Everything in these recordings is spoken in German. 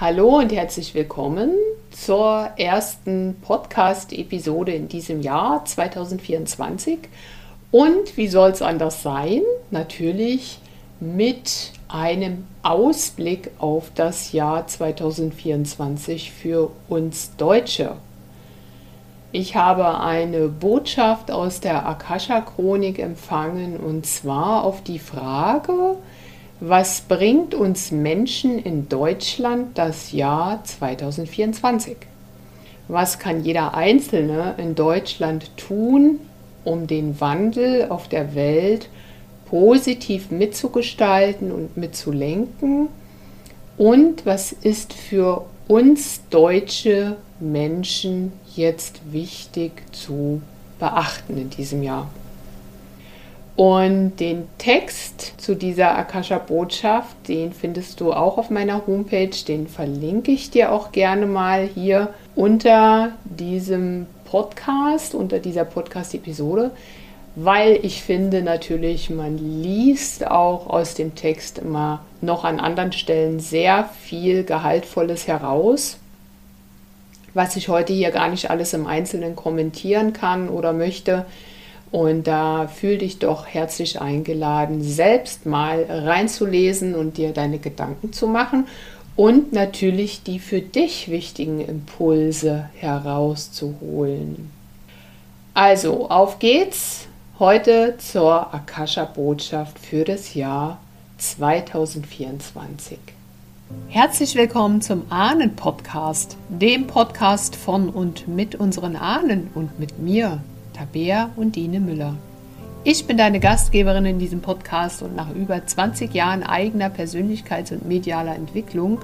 Hallo und herzlich willkommen zur ersten Podcast-Episode in diesem Jahr 2024. Und wie soll es anders sein? Natürlich mit einem Ausblick auf das Jahr 2024 für uns Deutsche. Ich habe eine Botschaft aus der Akasha-Chronik empfangen und zwar auf die Frage, was bringt uns Menschen in Deutschland das Jahr 2024? Was kann jeder Einzelne in Deutschland tun, um den Wandel auf der Welt positiv mitzugestalten und mitzulenken? Und was ist für uns deutsche Menschen jetzt wichtig zu beachten in diesem Jahr? Und den Text zu dieser Akasha-Botschaft, den findest du auch auf meiner Homepage. Den verlinke ich dir auch gerne mal hier unter diesem Podcast, unter dieser Podcast-Episode, weil ich finde natürlich, man liest auch aus dem Text immer noch an anderen Stellen sehr viel Gehaltvolles heraus, was ich heute hier gar nicht alles im Einzelnen kommentieren kann oder möchte. Und da fühl dich doch herzlich eingeladen, selbst mal reinzulesen und dir deine Gedanken zu machen und natürlich die für dich wichtigen Impulse herauszuholen. Also, auf geht's heute zur Akasha-Botschaft für das Jahr 2024. Herzlich willkommen zum Ahnen-Podcast, dem Podcast von und mit unseren Ahnen und mit mir, Tabea und Dine Müller. Ich bin deine Gastgeberin in diesem Podcast und nach über 20 Jahren eigener Persönlichkeits- und medialer Entwicklung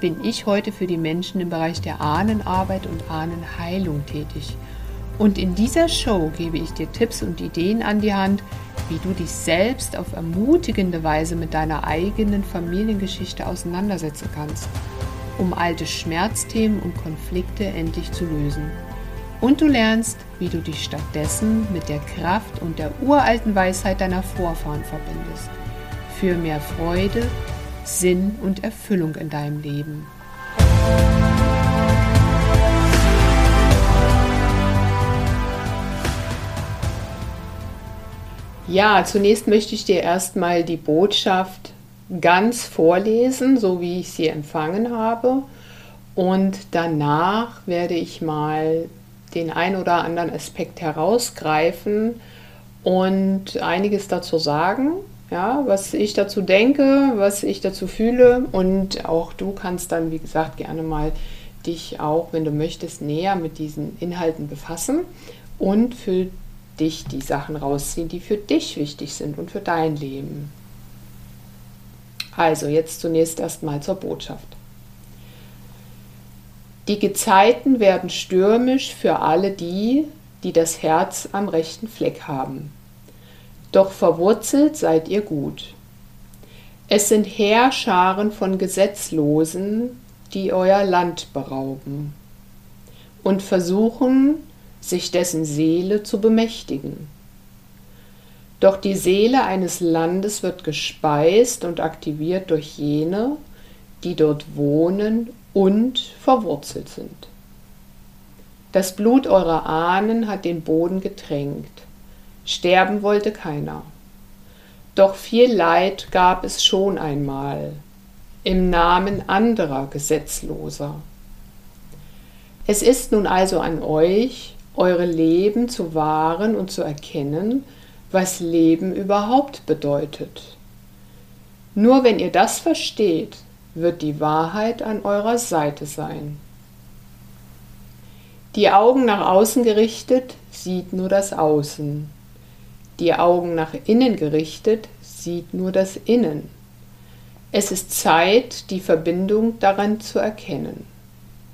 bin ich heute für die Menschen im Bereich der Ahnenarbeit und Ahnenheilung tätig. Und in dieser Show gebe ich dir Tipps und Ideen an die Hand, wie du dich selbst auf ermutigende Weise mit deiner eigenen Familiengeschichte auseinandersetzen kannst, um alte Schmerzthemen und Konflikte endlich zu lösen. Und du lernst, wie du dich stattdessen mit der Kraft und der uralten Weisheit deiner Vorfahren verbindest. Für mehr Freude, Sinn und Erfüllung in deinem Leben. Ja, zunächst möchte ich dir erstmal die Botschaft ganz vorlesen, so wie ich sie empfangen habe. Und danach werde ich mal den ein oder anderen Aspekt herausgreifen und einiges dazu sagen, ja, was ich dazu denke, was ich dazu fühle und auch du kannst dann, wie gesagt, gerne mal dich auch, wenn du möchtest, näher mit diesen Inhalten befassen und für dich die Sachen rausziehen, die für dich wichtig sind und für dein Leben. Also jetzt zunächst erstmal zur Botschaft. Die Gezeiten werden stürmisch für alle die, die das Herz am rechten Fleck haben. Doch verwurzelt seid ihr gut. Es sind Heerscharen von Gesetzlosen, die euer Land berauben und versuchen, sich dessen Seele zu bemächtigen. Doch die Seele eines Landes wird gespeist und aktiviert durch jene, die dort wohnen und verwurzelt sind. Das Blut eurer Ahnen hat den Boden getränkt. Sterben wollte keiner. Doch viel Leid gab es schon einmal im Namen anderer Gesetzloser. Es ist nun also an euch, eure Leben zu wahren und zu erkennen, was Leben überhaupt bedeutet. Nur wenn ihr das versteht, wird die Wahrheit an eurer Seite sein. Die Augen nach außen gerichtet sieht nur das Außen. Die Augen nach innen gerichtet sieht nur das Innen. Es ist Zeit, die Verbindung daran zu erkennen.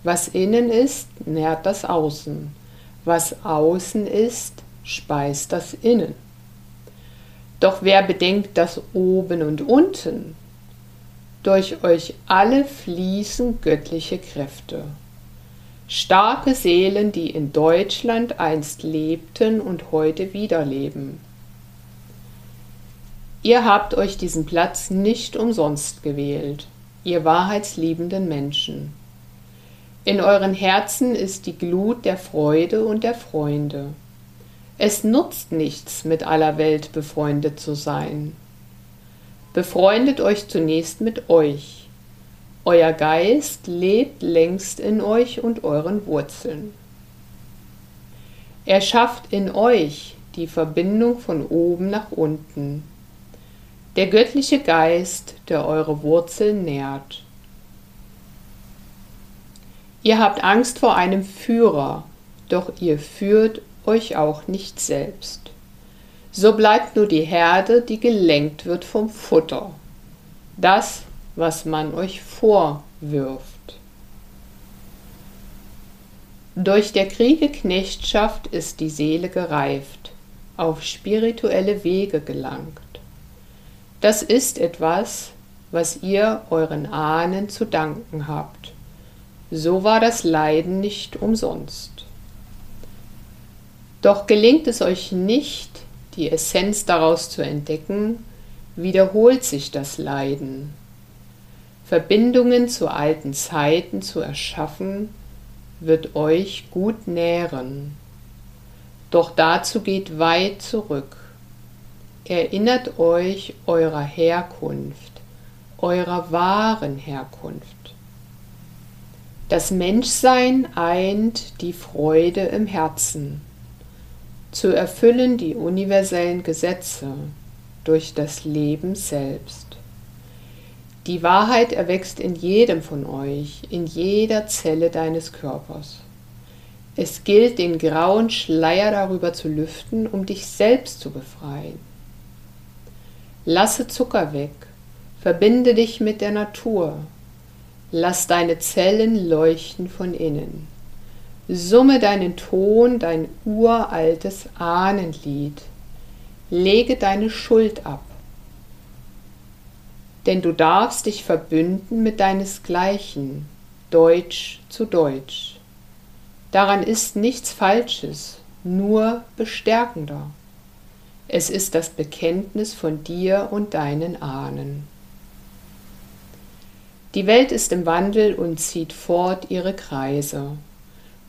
Was innen ist, nährt das Außen. Was außen ist, speist das Innen. Doch wer bedenkt das Oben und Unten, durch euch alle fließen göttliche Kräfte. Starke Seelen, die in Deutschland einst lebten und heute wieder leben. Ihr habt euch diesen Platz nicht umsonst gewählt. ihr wahrheitsliebenden Menschen. In euren Herzen ist die Glut der Freude und der Freunde. Es nutzt nichts, mit aller Welt befreundet zu sein. Befreundet euch zunächst mit euch. Euer Geist lebt längst in euch und euren Wurzeln. Er schafft in euch die Verbindung von oben nach unten. Der göttliche Geist, der eure Wurzeln nährt. Ihr habt Angst vor einem Führer, doch ihr führt euch auch nicht selbst. So bleibt nur die Herde, die gelenkt wird vom Futter. Das, was man euch vorwirft. Durch der Kriege Knechtschaft ist die Seele gereift, auf spirituelle Wege gelangt. Das ist etwas, was ihr euren Ahnen zu danken habt so war das Leiden nicht umsonst. Doch gelingt es euch nicht, die Essenz daraus zu entdecken, wiederholt sich das Leiden. Verbindungen zu alten Zeiten zu erschaffen, wird euch gut nähren. Doch dazu geht weit zurück. Erinnert euch eurer Herkunft, eurer wahren Herkunft. Das Menschsein eint die Freude im Herzen, zu erfüllen die universellen Gesetze durch das Leben selbst. Die Wahrheit erwächst in jedem von euch, in jeder Zelle deines Körpers. Es gilt, den grauen Schleier darüber zu lüften, um dich selbst zu befreien. Lasse Zucker weg, verbinde dich mit der Natur, Lass deine Zellen leuchten von innen. Summe deinen Ton, dein uraltes Ahnenlied. Lege deine Schuld ab. Denn du darfst dich verbünden mit deinesgleichen, Deutsch zu Deutsch. Daran ist nichts Falsches, nur bestärkender. Es ist das Bekenntnis von dir und deinen Ahnen. Die Welt ist im Wandel und zieht fort ihre Kreise.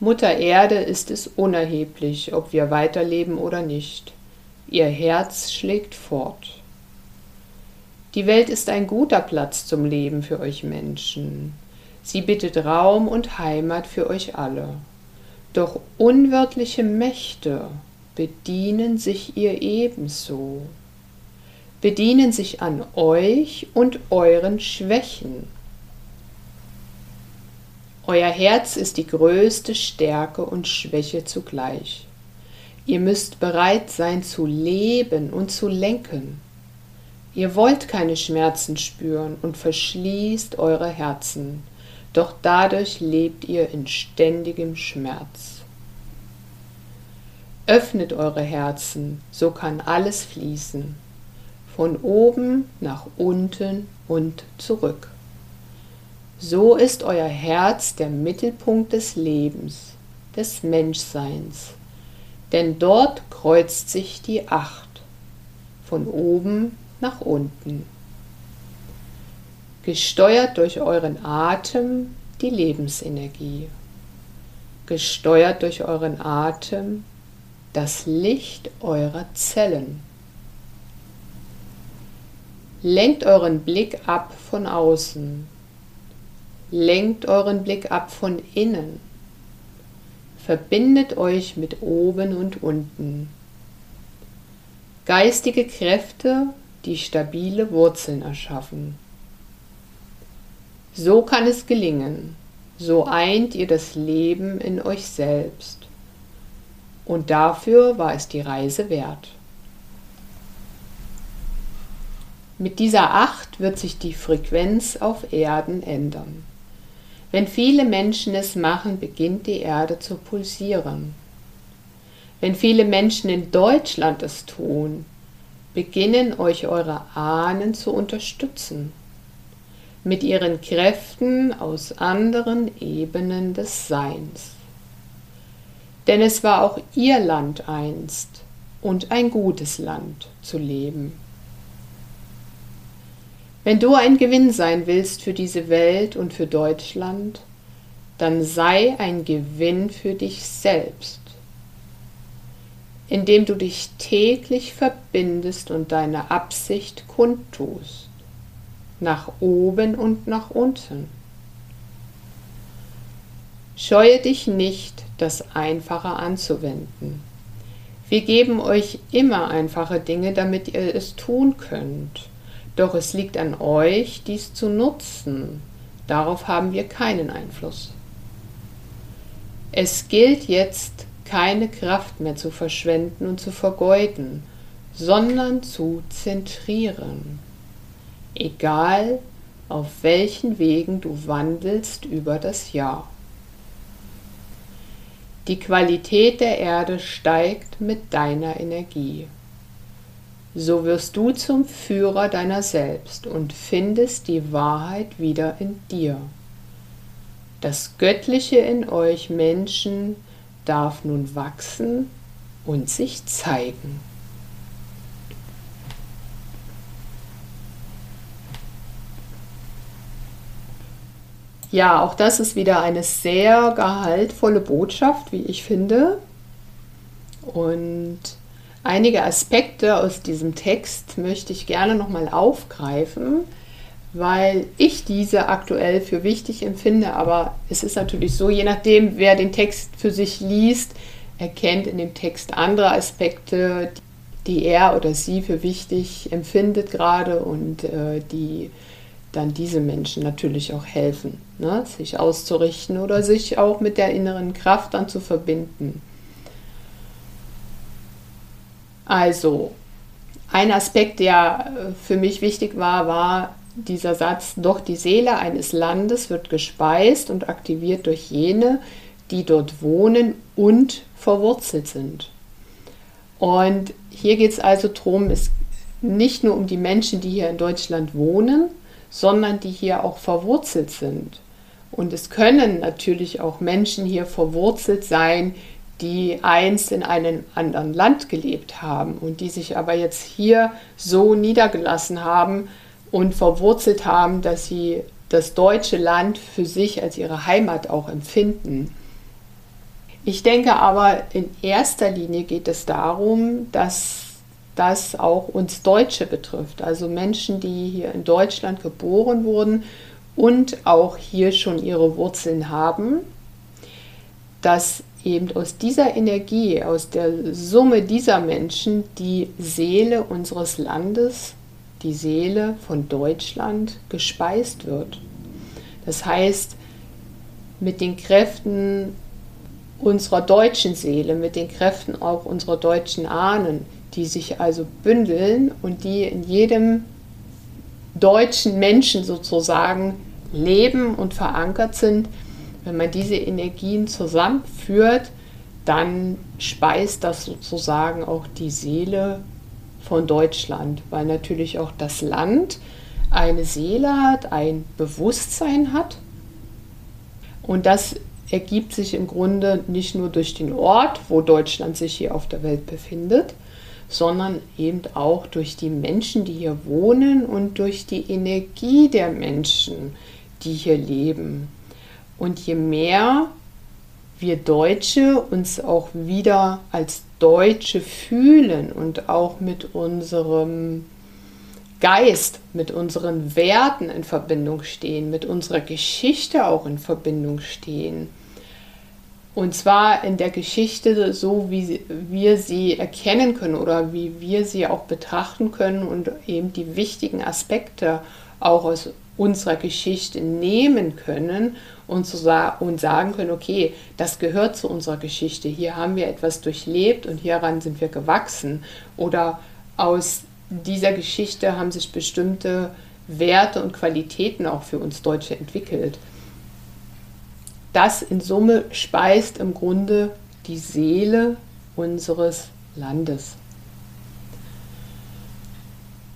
Mutter Erde ist es unerheblich, ob wir weiterleben oder nicht. Ihr Herz schlägt fort. Die Welt ist ein guter Platz zum Leben für euch Menschen. Sie bittet Raum und Heimat für euch alle. Doch unwirtliche Mächte bedienen sich ihr ebenso, bedienen sich an euch und euren Schwächen euer Herz ist die größte Stärke und Schwäche zugleich. Ihr müsst bereit sein zu leben und zu lenken. Ihr wollt keine Schmerzen spüren und verschließt eure Herzen, doch dadurch lebt ihr in ständigem Schmerz. Öffnet eure Herzen, so kann alles fließen, von oben nach unten und zurück. So ist euer Herz der Mittelpunkt des Lebens, des Menschseins, denn dort kreuzt sich die Acht, von oben nach unten. Gesteuert durch euren Atem die Lebensenergie, gesteuert durch euren Atem das Licht eurer Zellen. Lenkt euren Blick ab von außen Lenkt euren Blick ab von innen. Verbindet euch mit oben und unten. Geistige Kräfte, die stabile Wurzeln erschaffen. So kann es gelingen. So eint ihr das Leben in euch selbst. Und dafür war es die Reise wert. Mit dieser Acht wird sich die Frequenz auf Erden ändern. Wenn viele Menschen es machen, beginnt die Erde zu pulsieren. Wenn viele Menschen in Deutschland es tun, beginnen euch eure Ahnen zu unterstützen, mit ihren Kräften aus anderen Ebenen des Seins. Denn es war auch ihr Land einst und ein gutes Land zu leben. Wenn du ein Gewinn sein willst für diese Welt und für Deutschland, dann sei ein Gewinn für dich selbst, indem du dich täglich verbindest und deine Absicht kundtust, nach oben und nach unten. Scheue dich nicht, das Einfache anzuwenden. Wir geben euch immer einfache Dinge, damit ihr es tun könnt. Doch es liegt an euch, dies zu nutzen. Darauf haben wir keinen Einfluss. Es gilt jetzt, keine Kraft mehr zu verschwenden und zu vergeuden, sondern zu zentrieren. Egal, auf welchen Wegen du wandelst über das Jahr. Die Qualität der Erde steigt mit deiner Energie. So wirst du zum Führer deiner selbst und findest die Wahrheit wieder in dir. Das Göttliche in euch Menschen darf nun wachsen und sich zeigen. Ja, auch das ist wieder eine sehr gehaltvolle Botschaft, wie ich finde. Und einige Aspekte aus diesem Text möchte ich gerne nochmal aufgreifen, weil ich diese aktuell für wichtig empfinde. Aber es ist natürlich so, je nachdem, wer den Text für sich liest, erkennt in dem Text andere Aspekte, die er oder sie für wichtig empfindet gerade und äh, die dann diese Menschen natürlich auch helfen, ne? sich auszurichten oder sich auch mit der inneren Kraft dann zu verbinden. Also, ein Aspekt, der äh, für mich wichtig war, war dieser Satz, doch die Seele eines Landes wird gespeist und aktiviert durch jene, die dort wohnen und verwurzelt sind. Und hier geht es also darum, es nicht nur um die Menschen, die hier in Deutschland wohnen, sondern die hier auch verwurzelt sind. Und es können natürlich auch Menschen hier verwurzelt sein, die einst in einem anderen Land gelebt haben und die sich aber jetzt hier so niedergelassen haben und verwurzelt haben, dass sie das deutsche Land für sich als ihre Heimat auch empfinden. Ich denke aber, in erster Linie geht es darum, dass das auch uns Deutsche betrifft, also Menschen, die hier in Deutschland geboren wurden und auch hier schon ihre Wurzeln haben, dass eben aus dieser Energie, aus der Summe dieser Menschen die Seele unseres Landes, die Seele von Deutschland gespeist wird. Das heißt, mit den Kräften unserer deutschen Seele, mit den Kräften auch unserer deutschen Ahnen, die sich also bündeln und die in jedem deutschen Menschen sozusagen leben und verankert sind. Wenn man diese Energien zusammenführt, dann speist das sozusagen auch die Seele von Deutschland, weil natürlich auch das Land eine Seele hat, ein Bewusstsein hat. Und das ergibt sich im Grunde nicht nur durch den Ort, wo Deutschland sich hier auf der Welt befindet, sondern eben auch durch die Menschen, die hier wohnen und durch die Energie der Menschen, die hier leben. Und je mehr wir Deutsche uns auch wieder als Deutsche fühlen und auch mit unserem Geist, mit unseren Werten in Verbindung stehen, mit unserer Geschichte auch in Verbindung stehen, und zwar in der Geschichte so, wie wir sie erkennen können oder wie wir sie auch betrachten können und eben die wichtigen Aspekte auch aus unserer Geschichte nehmen können und, zu sa und sagen können, okay, das gehört zu unserer Geschichte. Hier haben wir etwas durchlebt und hieran sind wir gewachsen. Oder aus dieser Geschichte haben sich bestimmte Werte und Qualitäten auch für uns Deutsche entwickelt das in Summe speist im Grunde die Seele unseres Landes.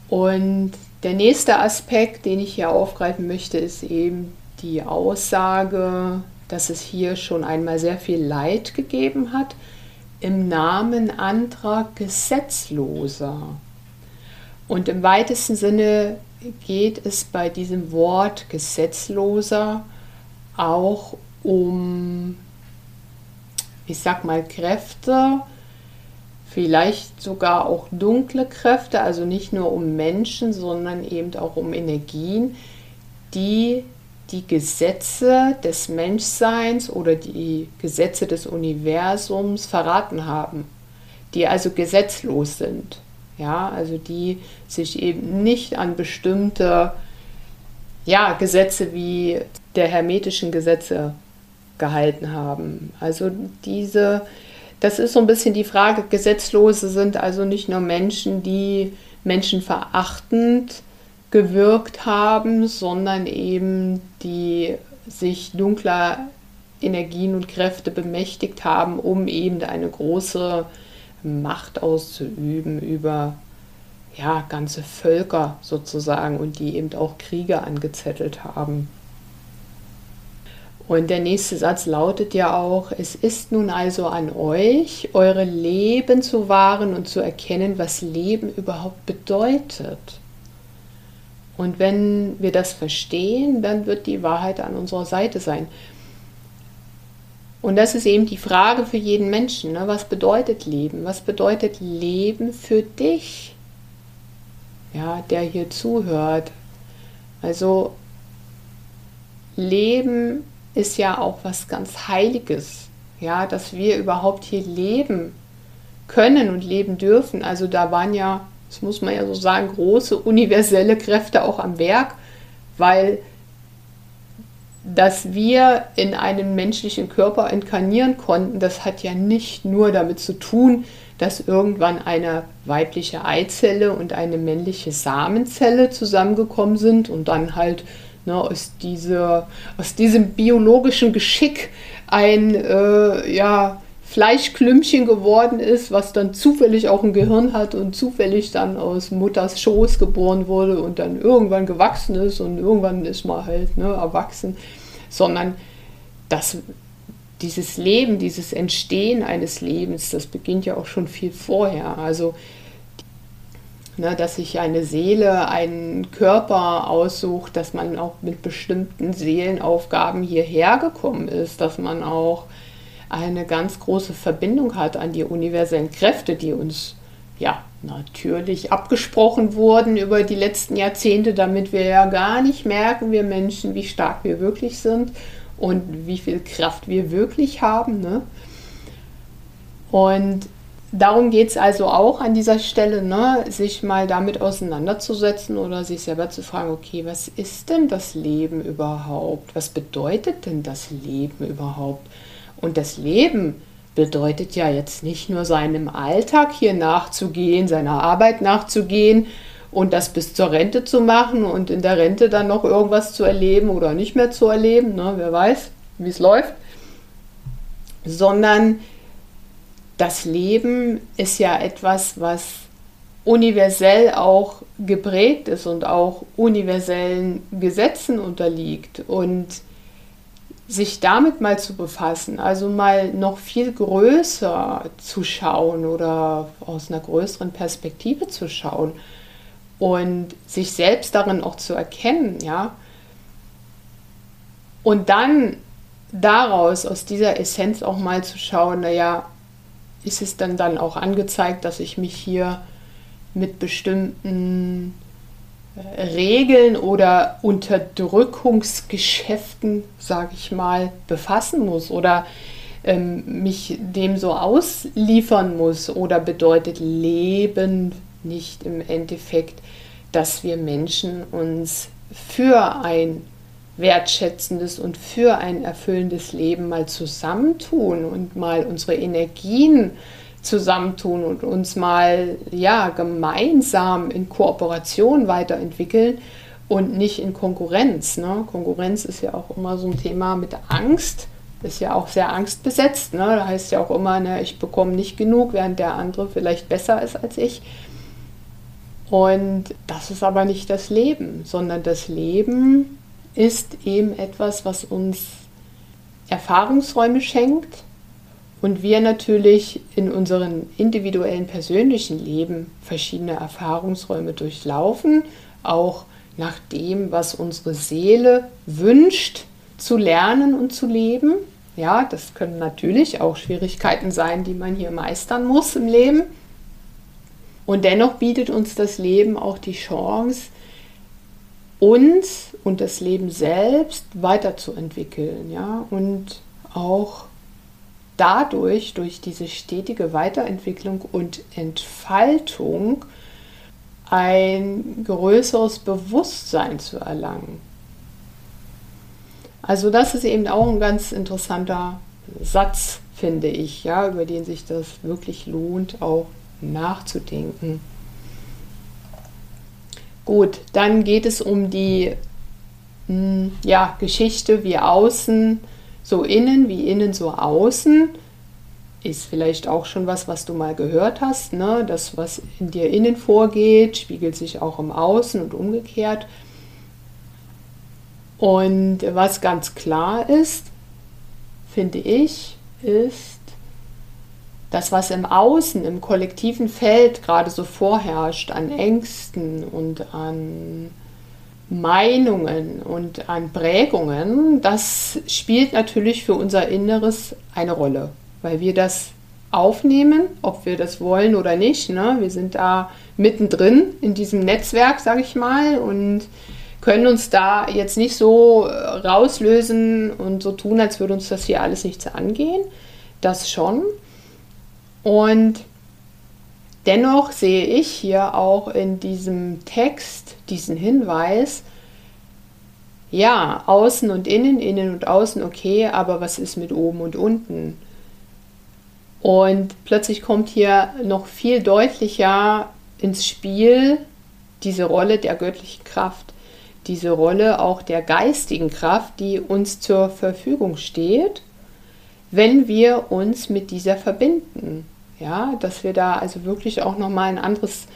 Und der nächste Aspekt, den ich hier aufgreifen möchte, ist eben die Aussage, dass es hier schon einmal sehr viel Leid gegeben hat im Namen anderer Gesetzloser. Und im weitesten Sinne geht es bei diesem Wort gesetzloser auch um, ich sag mal, Kräfte, vielleicht sogar auch dunkle Kräfte, also nicht nur um Menschen, sondern eben auch um Energien, die die Gesetze des Menschseins oder die Gesetze des Universums verraten haben, die also gesetzlos sind. Ja, also die sich eben nicht an bestimmte ja, Gesetze wie der hermetischen Gesetze gehalten haben. Also diese, das ist so ein bisschen die Frage, Gesetzlose sind also nicht nur Menschen, die menschenverachtend gewirkt haben, sondern eben die sich dunkler Energien und Kräfte bemächtigt haben, um eben eine große Macht auszuüben über ja, ganze Völker sozusagen und die eben auch Kriege angezettelt haben. Und der nächste Satz lautet ja auch, es ist nun also an euch, eure Leben zu wahren und zu erkennen, was Leben überhaupt bedeutet. Und wenn wir das verstehen, dann wird die Wahrheit an unserer Seite sein. Und das ist eben die Frage für jeden Menschen. Ne? Was bedeutet Leben? Was bedeutet Leben für dich? Ja, der hier zuhört. Also Leben ist ja auch was ganz Heiliges. Ja, dass wir überhaupt hier leben können und leben dürfen. Also da waren ja das muss man ja so sagen, große universelle Kräfte auch am Werk, weil dass wir in einen menschlichen Körper inkarnieren konnten, das hat ja nicht nur damit zu tun, dass irgendwann eine weibliche Eizelle und eine männliche Samenzelle zusammengekommen sind und dann halt ne, aus, dieser, aus diesem biologischen Geschick ein äh, ja, Fleischklümpchen geworden ist, was dann zufällig auch ein Gehirn hat und zufällig dann aus Mutters Schoß geboren wurde und dann irgendwann gewachsen ist und irgendwann ist man halt ne, erwachsen, sondern das, dieses Leben, dieses Entstehen eines Lebens, das beginnt ja auch schon viel vorher. Also ne, dass sich eine Seele einen Körper aussucht, dass man auch mit bestimmten Seelenaufgaben hierher gekommen ist, dass man auch eine ganz große Verbindung hat an die universellen Kräfte, die uns ja natürlich abgesprochen wurden über die letzten Jahrzehnte, damit wir ja gar nicht merken, wir Menschen, wie stark wir wirklich sind und wie viel Kraft wir wirklich haben. Ne? Und darum geht es also auch an dieser Stelle, ne, sich mal damit auseinanderzusetzen oder sich selber zu fragen, okay, was ist denn das Leben überhaupt? Was bedeutet denn das Leben überhaupt? Und das Leben bedeutet ja jetzt nicht nur seinem Alltag hier nachzugehen, seiner Arbeit nachzugehen und das bis zur Rente zu machen und in der Rente dann noch irgendwas zu erleben oder nicht mehr zu erleben, ne, wer weiß, wie es läuft, sondern das Leben ist ja etwas, was universell auch geprägt ist und auch universellen Gesetzen unterliegt. Und sich damit mal zu befassen, also mal noch viel größer zu schauen oder aus einer größeren Perspektive zu schauen und sich selbst darin auch zu erkennen, ja. Und dann daraus, aus dieser Essenz auch mal zu schauen, naja, ist es dann dann auch angezeigt, dass ich mich hier mit bestimmten Regeln oder Unterdrückungsgeschäften, sage ich mal, befassen muss oder ähm, mich dem so ausliefern muss oder bedeutet Leben nicht im Endeffekt, dass wir Menschen uns für ein wertschätzendes und für ein erfüllendes Leben mal zusammentun und mal unsere Energien zusammentun und uns mal ja gemeinsam in Kooperation weiterentwickeln und nicht in Konkurrenz. Ne? Konkurrenz ist ja auch immer so ein Thema mit Angst, ist ja auch sehr angstbesetzt. Ne? Da heißt ja auch immer, ne, ich bekomme nicht genug, während der andere vielleicht besser ist als ich. Und das ist aber nicht das Leben, sondern das Leben ist eben etwas, was uns Erfahrungsräume schenkt, und wir natürlich in unserem individuellen persönlichen Leben verschiedene Erfahrungsräume durchlaufen, auch nach dem, was unsere Seele wünscht zu lernen und zu leben. Ja, das können natürlich auch Schwierigkeiten sein, die man hier meistern muss im Leben. Und dennoch bietet uns das Leben auch die Chance, uns und das Leben selbst weiterzuentwickeln, ja, und auch dadurch, durch diese stetige Weiterentwicklung und Entfaltung, ein größeres Bewusstsein zu erlangen. Also das ist eben auch ein ganz interessanter Satz, finde ich, ja, über den sich das wirklich lohnt, auch nachzudenken. Gut, dann geht es um die hm, ja, Geschichte wie außen, so innen, wie innen, so außen. Ist vielleicht auch schon was, was du mal gehört hast. Ne? Das, was in dir innen vorgeht, spiegelt sich auch im Außen und umgekehrt. Und was ganz klar ist, finde ich, ist, das, was im Außen, im kollektiven Feld gerade so vorherrscht, an Ängsten und an Meinungen und an Prägungen, das spielt natürlich für unser Inneres eine Rolle, weil wir das aufnehmen, ob wir das wollen oder nicht. Ne? Wir sind da mittendrin in diesem Netzwerk, sage ich mal, und können uns da jetzt nicht so rauslösen und so tun, als würde uns das hier alles nichts angehen. Das schon. Und dennoch sehe ich hier auch in diesem Text diesen Hinweis, ja, außen und innen, innen und außen, okay, aber was ist mit oben und unten? Und plötzlich kommt hier noch viel deutlicher ins Spiel diese Rolle der göttlichen Kraft, diese Rolle auch der geistigen Kraft, die uns zur Verfügung steht, wenn wir uns mit dieser verbinden. Ja, dass wir da also wirklich auch nochmal ein anderes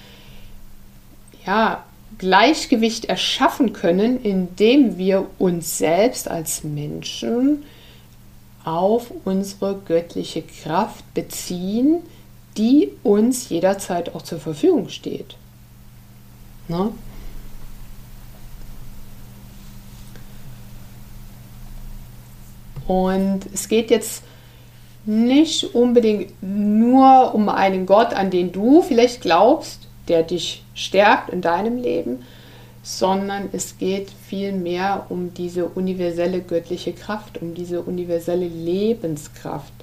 ja, Gleichgewicht erschaffen können, indem wir uns selbst als Menschen auf unsere göttliche Kraft beziehen, die uns jederzeit auch zur Verfügung steht. Ne? Und es geht jetzt nicht unbedingt nur um einen Gott, an den du vielleicht glaubst, der dich stärkt in deinem Leben, sondern es geht vielmehr um diese universelle göttliche Kraft, um diese universelle Lebenskraft,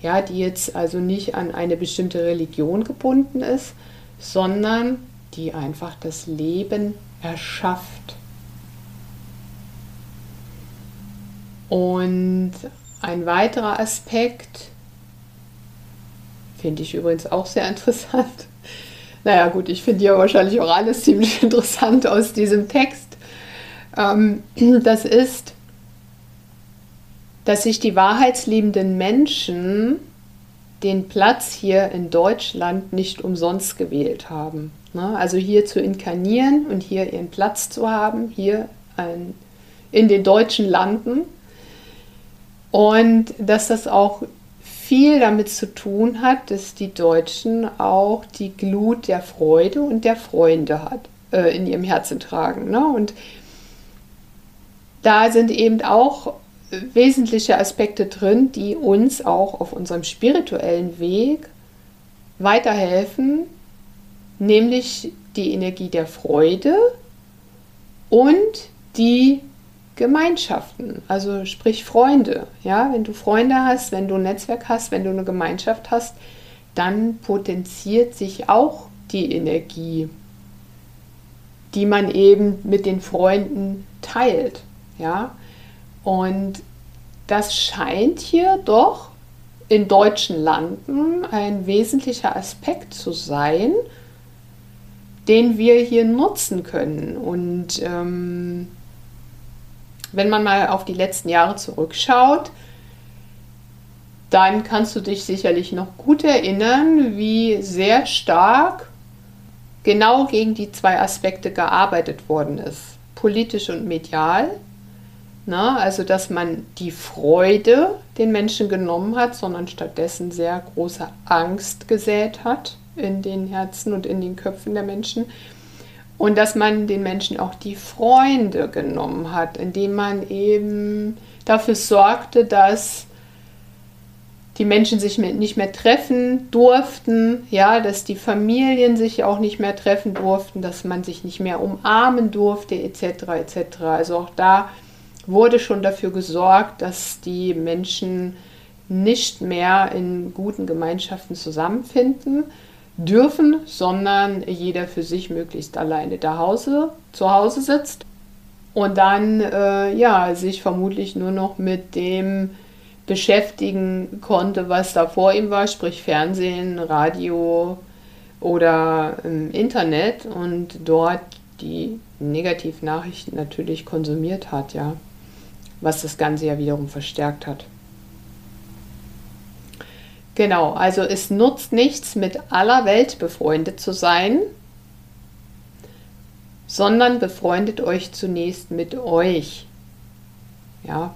ja, die jetzt also nicht an eine bestimmte Religion gebunden ist, sondern die einfach das Leben erschafft. Und ein weiterer Aspekt, finde ich übrigens auch sehr interessant. Naja gut, ich finde ja wahrscheinlich auch alles ziemlich interessant aus diesem Text. Ähm, das ist, dass sich die wahrheitsliebenden Menschen den Platz hier in Deutschland nicht umsonst gewählt haben. Ne? Also hier zu inkarnieren und hier ihren Platz zu haben, hier in den deutschen Landen und dass das auch viel damit zu tun hat, dass die Deutschen auch die Glut der Freude und der Freunde hat, äh, in ihrem Herzen tragen. Ne? Und da sind eben auch wesentliche Aspekte drin, die uns auch auf unserem spirituellen Weg weiterhelfen, nämlich die Energie der Freude und die Gemeinschaften, also sprich Freunde. Ja, wenn du Freunde hast, wenn du ein Netzwerk hast, wenn du eine Gemeinschaft hast, dann potenziert sich auch die Energie, die man eben mit den Freunden teilt. Ja, und das scheint hier doch in deutschen Landen ein wesentlicher Aspekt zu sein, den wir hier nutzen können. Und ähm, wenn man mal auf die letzten Jahre zurückschaut, dann kannst du dich sicherlich noch gut erinnern, wie sehr stark genau gegen die zwei Aspekte gearbeitet worden ist, politisch und medial. Na, also, dass man die Freude den Menschen genommen hat, sondern stattdessen sehr große Angst gesät hat in den Herzen und in den Köpfen der Menschen. Und dass man den Menschen auch die Freunde genommen hat, indem man eben dafür sorgte, dass die Menschen sich nicht mehr treffen durften, ja, dass die Familien sich auch nicht mehr treffen durften, dass man sich nicht mehr umarmen durfte, etc. etc. Also auch da wurde schon dafür gesorgt, dass die Menschen nicht mehr in guten Gemeinschaften zusammenfinden dürfen, sondern jeder für sich möglichst alleine da Hause, zu Hause sitzt und dann äh, ja sich vermutlich nur noch mit dem beschäftigen konnte, was da vor ihm war, sprich Fernsehen, Radio oder im Internet und dort die Negativnachrichten natürlich konsumiert hat, ja, was das Ganze ja wiederum verstärkt hat. Genau, also es nutzt nichts, mit aller Welt befreundet zu sein, sondern befreundet euch zunächst mit euch. Ja,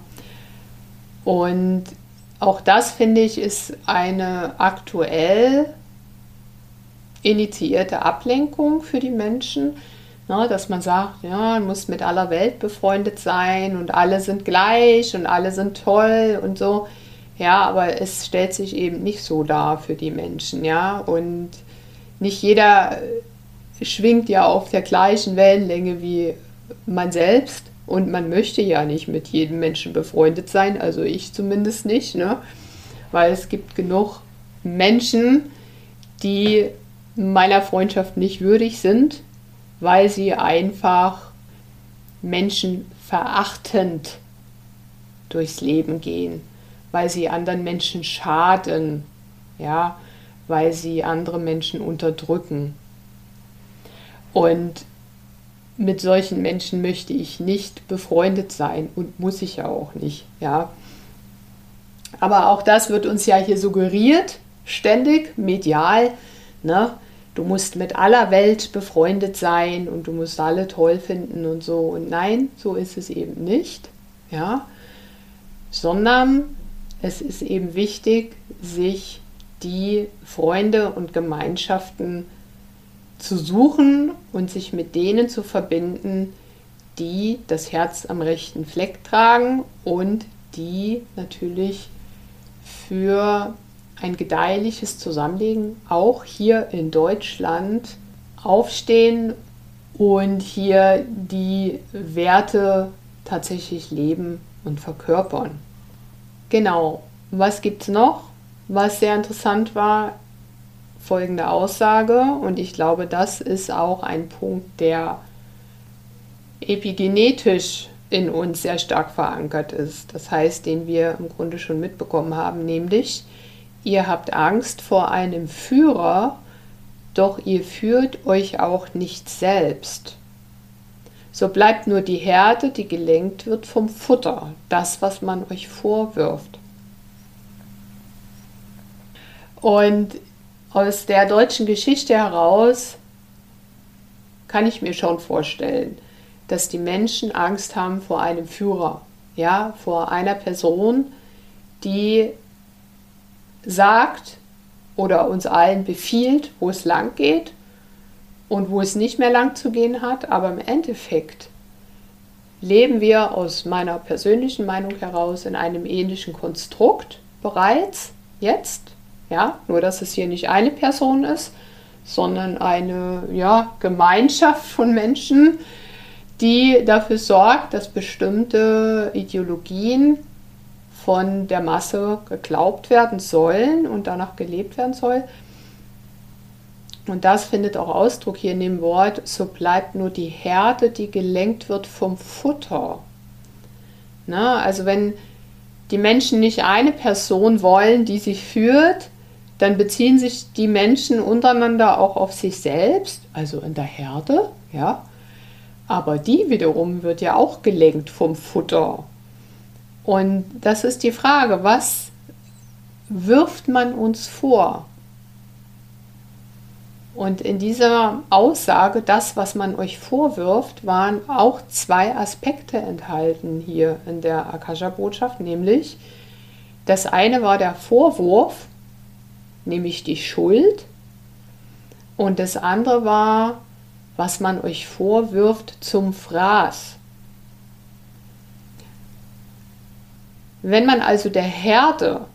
und auch das finde ich ist eine aktuell initiierte Ablenkung für die Menschen, ne, dass man sagt, ja, man muss mit aller Welt befreundet sein und alle sind gleich und alle sind toll und so. Ja, aber es stellt sich eben nicht so dar für die Menschen, ja. Und nicht jeder schwingt ja auf der gleichen Wellenlänge wie man selbst. Und man möchte ja nicht mit jedem Menschen befreundet sein, also ich zumindest nicht, ne? weil es gibt genug Menschen, die meiner Freundschaft nicht würdig sind, weil sie einfach Menschen verachtend durchs Leben gehen, weil sie anderen Menschen schaden, ja, weil sie andere Menschen unterdrücken. Und mit solchen Menschen möchte ich nicht befreundet sein und muss ich ja auch nicht, ja. Aber auch das wird uns ja hier suggeriert, ständig, medial, ne? Du musst mit aller Welt befreundet sein und du musst alle toll finden und so. Und nein, so ist es eben nicht, ja. Sondern es ist eben wichtig, sich die Freunde und Gemeinschaften zu suchen und sich mit denen zu verbinden, die das Herz am rechten Fleck tragen und die natürlich für ein gedeihliches Zusammenleben auch hier in Deutschland aufstehen und hier die Werte tatsächlich leben und verkörpern. Genau, was gibt es noch, was sehr interessant war? folgende Aussage und ich glaube, das ist auch ein Punkt, der epigenetisch in uns sehr stark verankert ist. Das heißt, den wir im Grunde schon mitbekommen haben, nämlich ihr habt Angst vor einem Führer, doch ihr führt euch auch nicht selbst. So bleibt nur die Herde, die gelenkt wird vom Futter, das, was man euch vorwirft. Und aus der deutschen Geschichte heraus kann ich mir schon vorstellen, dass die Menschen Angst haben vor einem Führer, ja, vor einer Person, die sagt oder uns allen befiehlt, wo es lang geht und wo es nicht mehr lang zu gehen hat, aber im Endeffekt leben wir aus meiner persönlichen Meinung heraus in einem ähnlichen Konstrukt bereits jetzt ja, nur dass es hier nicht eine Person ist, sondern eine ja, Gemeinschaft von Menschen, die dafür sorgt, dass bestimmte Ideologien von der Masse geglaubt werden sollen und danach gelebt werden soll. Und das findet auch Ausdruck hier in dem Wort, so bleibt nur die Herde, die gelenkt wird vom Futter. Na, also wenn die Menschen nicht eine Person wollen, die sie führt, dann beziehen sich die Menschen untereinander auch auf sich selbst, also in der Herde, ja. Aber die wiederum wird ja auch gelenkt vom Futter. Und das ist die Frage, was wirft man uns vor? Und in dieser Aussage, das, was man euch vorwirft, waren auch zwei Aspekte enthalten hier in der Akasha-Botschaft, nämlich das eine war der Vorwurf, nämlich die Schuld. Und das andere war was man euch vorwirft, zum Fraß. Wenn man also der Herde,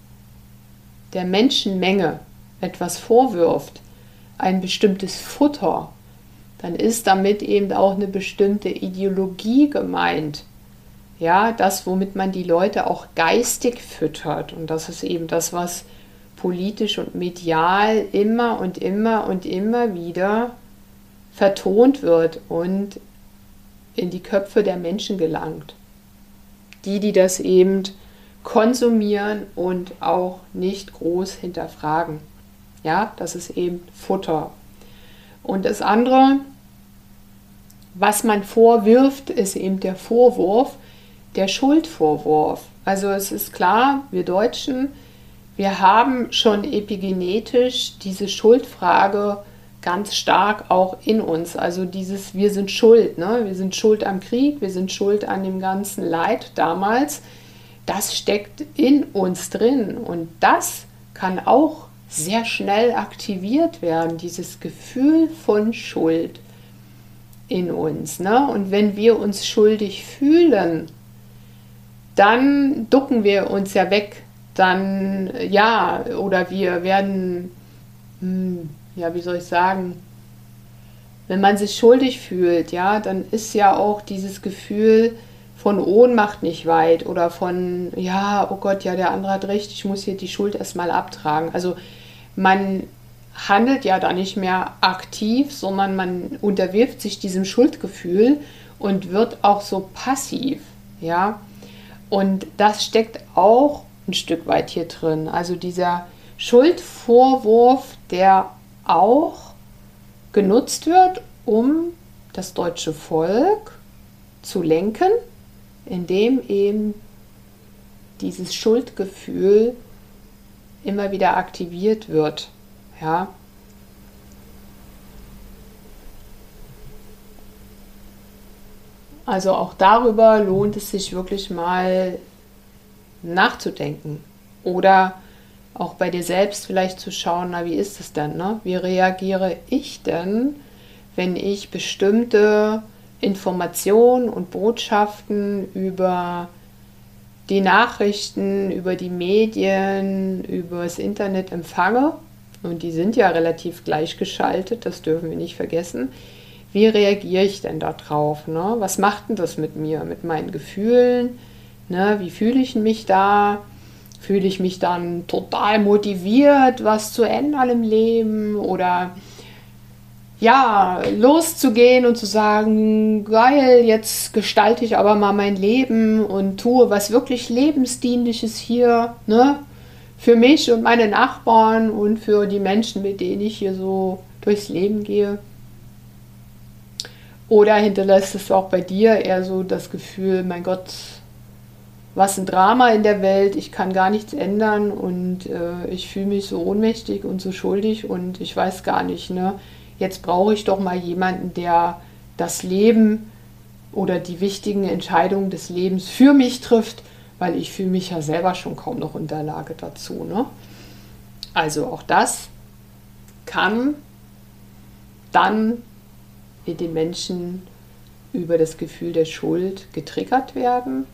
der Menschenmenge etwas vorwirft, ein bestimmtes Futter, dann ist damit eben auch eine bestimmte Ideologie gemeint. Ja, das, womit man die Leute auch geistig füttert. Und das ist eben das, was politisch und medial immer und immer und immer wieder vertont wird und in die Köpfe der Menschen gelangt. Die, die das eben konsumieren und auch nicht groß hinterfragen. Ja, das ist eben Futter. Und das andere, was man vorwirft, ist eben der Vorwurf, der Schuldvorwurf. Also es ist klar, wir Deutschen, wir haben schon epigenetisch diese Schuldfrage ganz stark auch in uns. Also dieses Wir sind schuld, ne? wir sind schuld am Krieg, wir sind schuld an dem ganzen Leid damals. Das steckt in uns drin und das kann auch sehr schnell aktiviert werden, dieses Gefühl von Schuld in uns. Ne? Und wenn wir uns schuldig fühlen, dann ducken wir uns ja weg dann ja, oder wir werden, hm, ja, wie soll ich sagen, wenn man sich schuldig fühlt, ja, dann ist ja auch dieses Gefühl von Ohnmacht nicht weit oder von, ja, oh Gott, ja, der andere hat recht, ich muss hier die Schuld erstmal abtragen. Also man handelt ja da nicht mehr aktiv, sondern man unterwirft sich diesem Schuldgefühl und wird auch so passiv, ja. Und das steckt auch ein Stück weit hier drin. Also dieser Schuldvorwurf, der auch genutzt wird, um das deutsche Volk zu lenken, indem eben dieses Schuldgefühl immer wieder aktiviert wird. Ja. Also auch darüber lohnt es sich wirklich mal nachzudenken. Oder auch bei dir selbst vielleicht zu schauen, na, wie ist es denn? Ne? Wie reagiere ich denn, wenn ich bestimmte Informationen und Botschaften über die Nachrichten, über die Medien, über das Internet empfange? Und die sind ja relativ gleichgeschaltet, das dürfen wir nicht vergessen. Wie reagiere ich denn darauf? Ne? Was macht denn das mit mir, mit meinen Gefühlen? Ne, wie fühle ich mich da? Fühle ich mich dann total motiviert, was zu ändern im Leben oder ja, loszugehen und zu sagen, geil, jetzt gestalte ich aber mal mein Leben und tue was wirklich lebensdienliches hier, ne? Für mich und meine Nachbarn und für die Menschen, mit denen ich hier so durchs Leben gehe. Oder hinterlässt es auch bei dir eher so das Gefühl, mein Gott, was ein Drama in der Welt, ich kann gar nichts ändern und äh, ich fühle mich so ohnmächtig und so schuldig und ich weiß gar nicht, ne? Jetzt brauche ich doch mal jemanden, der das Leben oder die wichtigen Entscheidungen des Lebens für mich trifft, weil ich fühle mich ja selber schon kaum noch in der Lage dazu. Ne? Also auch das kann dann in den Menschen über das Gefühl der Schuld getriggert werden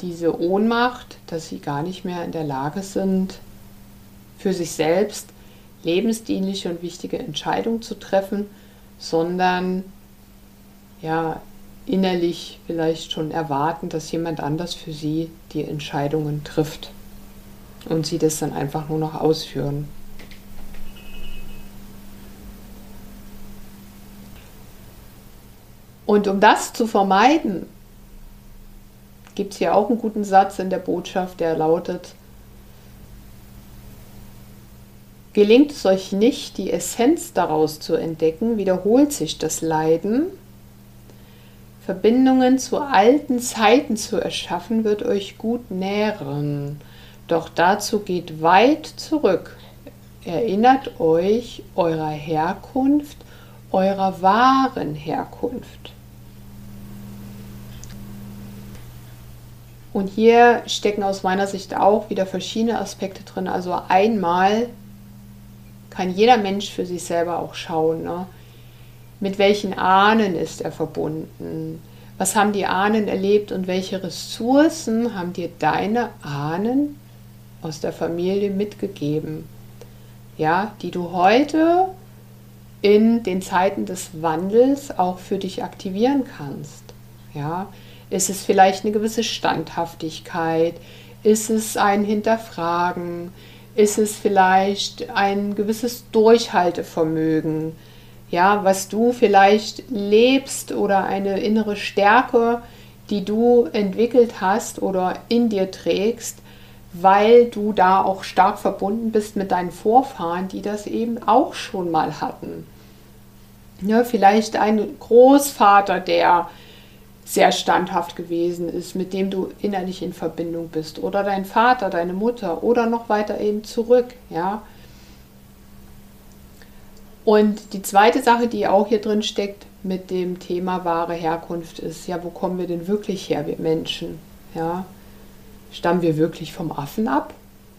diese Ohnmacht, dass sie gar nicht mehr in der Lage sind, für sich selbst lebensdienliche und wichtige Entscheidungen zu treffen, sondern ja innerlich vielleicht schon erwarten, dass jemand anders für sie die Entscheidungen trifft und sie das dann einfach nur noch ausführen. Und um das zu vermeiden, gibt es hier auch einen guten Satz in der Botschaft, der lautet, Gelingt es euch nicht, die Essenz daraus zu entdecken, wiederholt sich das Leiden. Verbindungen zu alten Zeiten zu erschaffen, wird euch gut nähren. Doch dazu geht weit zurück. Erinnert euch eurer Herkunft, eurer wahren Herkunft. Und hier stecken aus meiner Sicht auch wieder verschiedene Aspekte drin. Also einmal kann jeder Mensch für sich selber auch schauen. Ne? Mit welchen Ahnen ist er verbunden? Was haben die Ahnen erlebt und welche Ressourcen haben dir deine Ahnen aus der Familie mitgegeben? Ja, die du heute in den Zeiten des Wandels auch für dich aktivieren kannst. Ja, ist es vielleicht eine gewisse Standhaftigkeit? Ist es ein Hinterfragen? Ist es vielleicht ein gewisses Durchhaltevermögen? Ja, was du vielleicht lebst oder eine innere Stärke, die du entwickelt hast oder in dir trägst, weil du da auch stark verbunden bist mit deinen Vorfahren, die das eben auch schon mal hatten. Ja, vielleicht ein Großvater, der sehr standhaft gewesen ist, mit dem du innerlich in Verbindung bist, oder dein Vater, deine Mutter, oder noch weiter eben zurück, ja. Und die zweite Sache, die auch hier drin steckt mit dem Thema wahre Herkunft ist, ja, wo kommen wir denn wirklich her, wir Menschen, ja? Stammen wir wirklich vom Affen ab,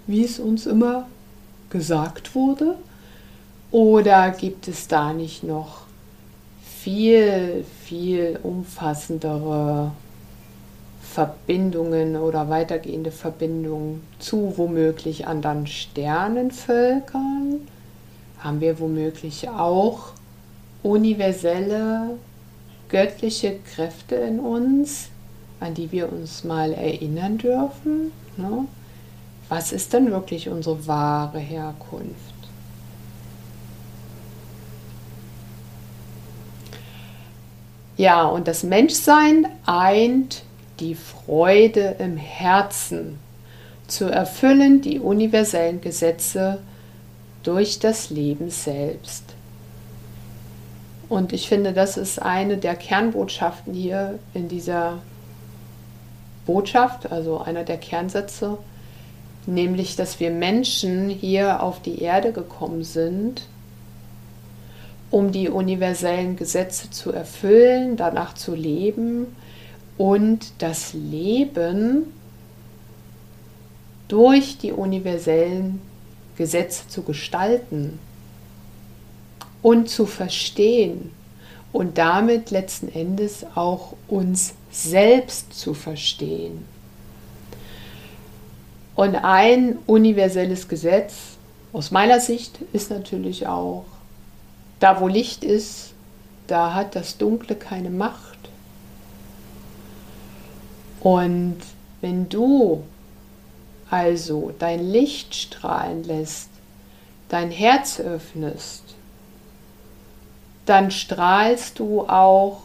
wie es uns immer gesagt wurde? Oder gibt es da nicht noch viel, viel umfassendere Verbindungen oder weitergehende Verbindungen zu womöglich anderen Sternenvölkern? Haben wir womöglich auch universelle göttliche Kräfte in uns, an die wir uns mal erinnern dürfen? Ne? Was ist denn wirklich unsere wahre Herkunft? Ja, und das Menschsein eint die Freude im Herzen zu erfüllen die universellen Gesetze durch das Leben selbst. Und ich finde, das ist eine der Kernbotschaften hier in dieser Botschaft, also einer der Kernsätze, nämlich, dass wir Menschen hier auf die Erde gekommen sind, um die universellen Gesetze zu erfüllen, danach zu leben und das Leben durch die universellen Gesetze zu gestalten und zu verstehen und damit letzten Endes auch uns selbst zu verstehen. Und ein universelles Gesetz aus meiner Sicht ist natürlich auch, da wo Licht ist, da hat das Dunkle keine Macht. Und wenn du also dein Licht strahlen lässt, dein Herz öffnest, dann strahlst du auch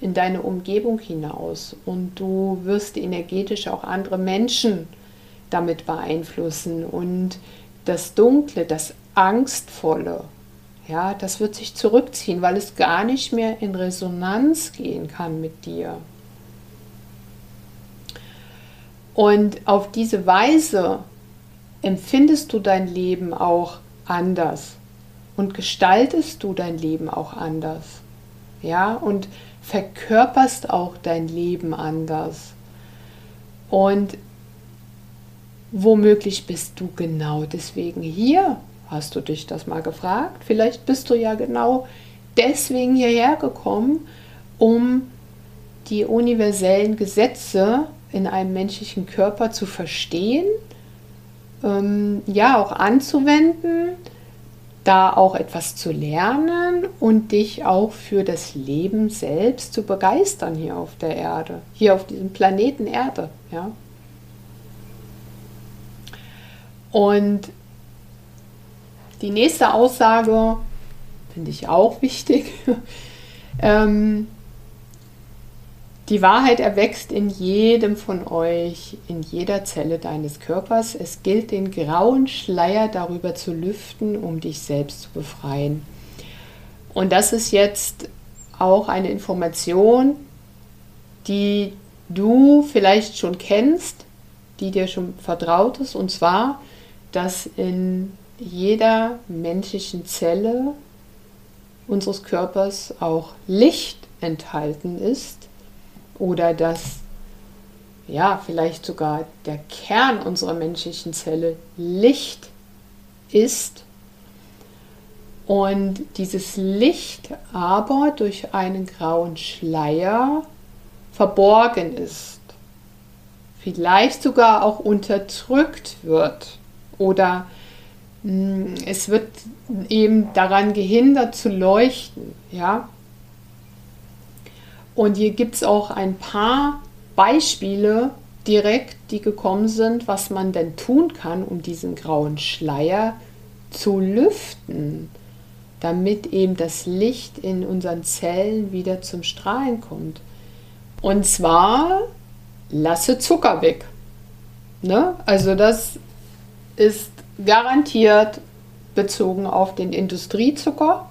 in deine Umgebung hinaus und du wirst energetisch auch andere Menschen damit beeinflussen und das Dunkle, das Angstvolle, ja, das wird sich zurückziehen, weil es gar nicht mehr in Resonanz gehen kann mit dir. Und auf diese Weise empfindest du dein Leben auch anders und gestaltest du dein Leben auch anders. Ja, und verkörperst auch dein Leben anders. Und womöglich bist du genau deswegen hier, Hast du dich das mal gefragt? Vielleicht bist du ja genau deswegen hierher gekommen, um die universellen Gesetze in einem menschlichen Körper zu verstehen, ähm, ja auch anzuwenden, da auch etwas zu lernen und dich auch für das Leben selbst zu begeistern hier auf der Erde, hier auf diesem Planeten Erde, ja. Und die nächste Aussage finde ich auch wichtig. ähm, die Wahrheit erwächst in jedem von euch, in jeder Zelle deines Körpers. Es gilt, den grauen Schleier darüber zu lüften, um dich selbst zu befreien. Und das ist jetzt auch eine Information, die du vielleicht schon kennst, die dir schon vertraut ist, und zwar, dass in jeder menschlichen Zelle unseres Körpers auch Licht enthalten ist oder dass ja vielleicht sogar der Kern unserer menschlichen Zelle Licht ist. Und dieses Licht aber durch einen grauen Schleier verborgen ist, vielleicht sogar auch unterdrückt wird oder es wird eben daran gehindert zu leuchten, ja. Und hier gibt es auch ein paar Beispiele direkt, die gekommen sind, was man denn tun kann, um diesen grauen Schleier zu lüften, damit eben das Licht in unseren Zellen wieder zum Strahlen kommt. Und zwar lasse Zucker weg. Ne? Also das ist garantiert bezogen auf den Industriezucker.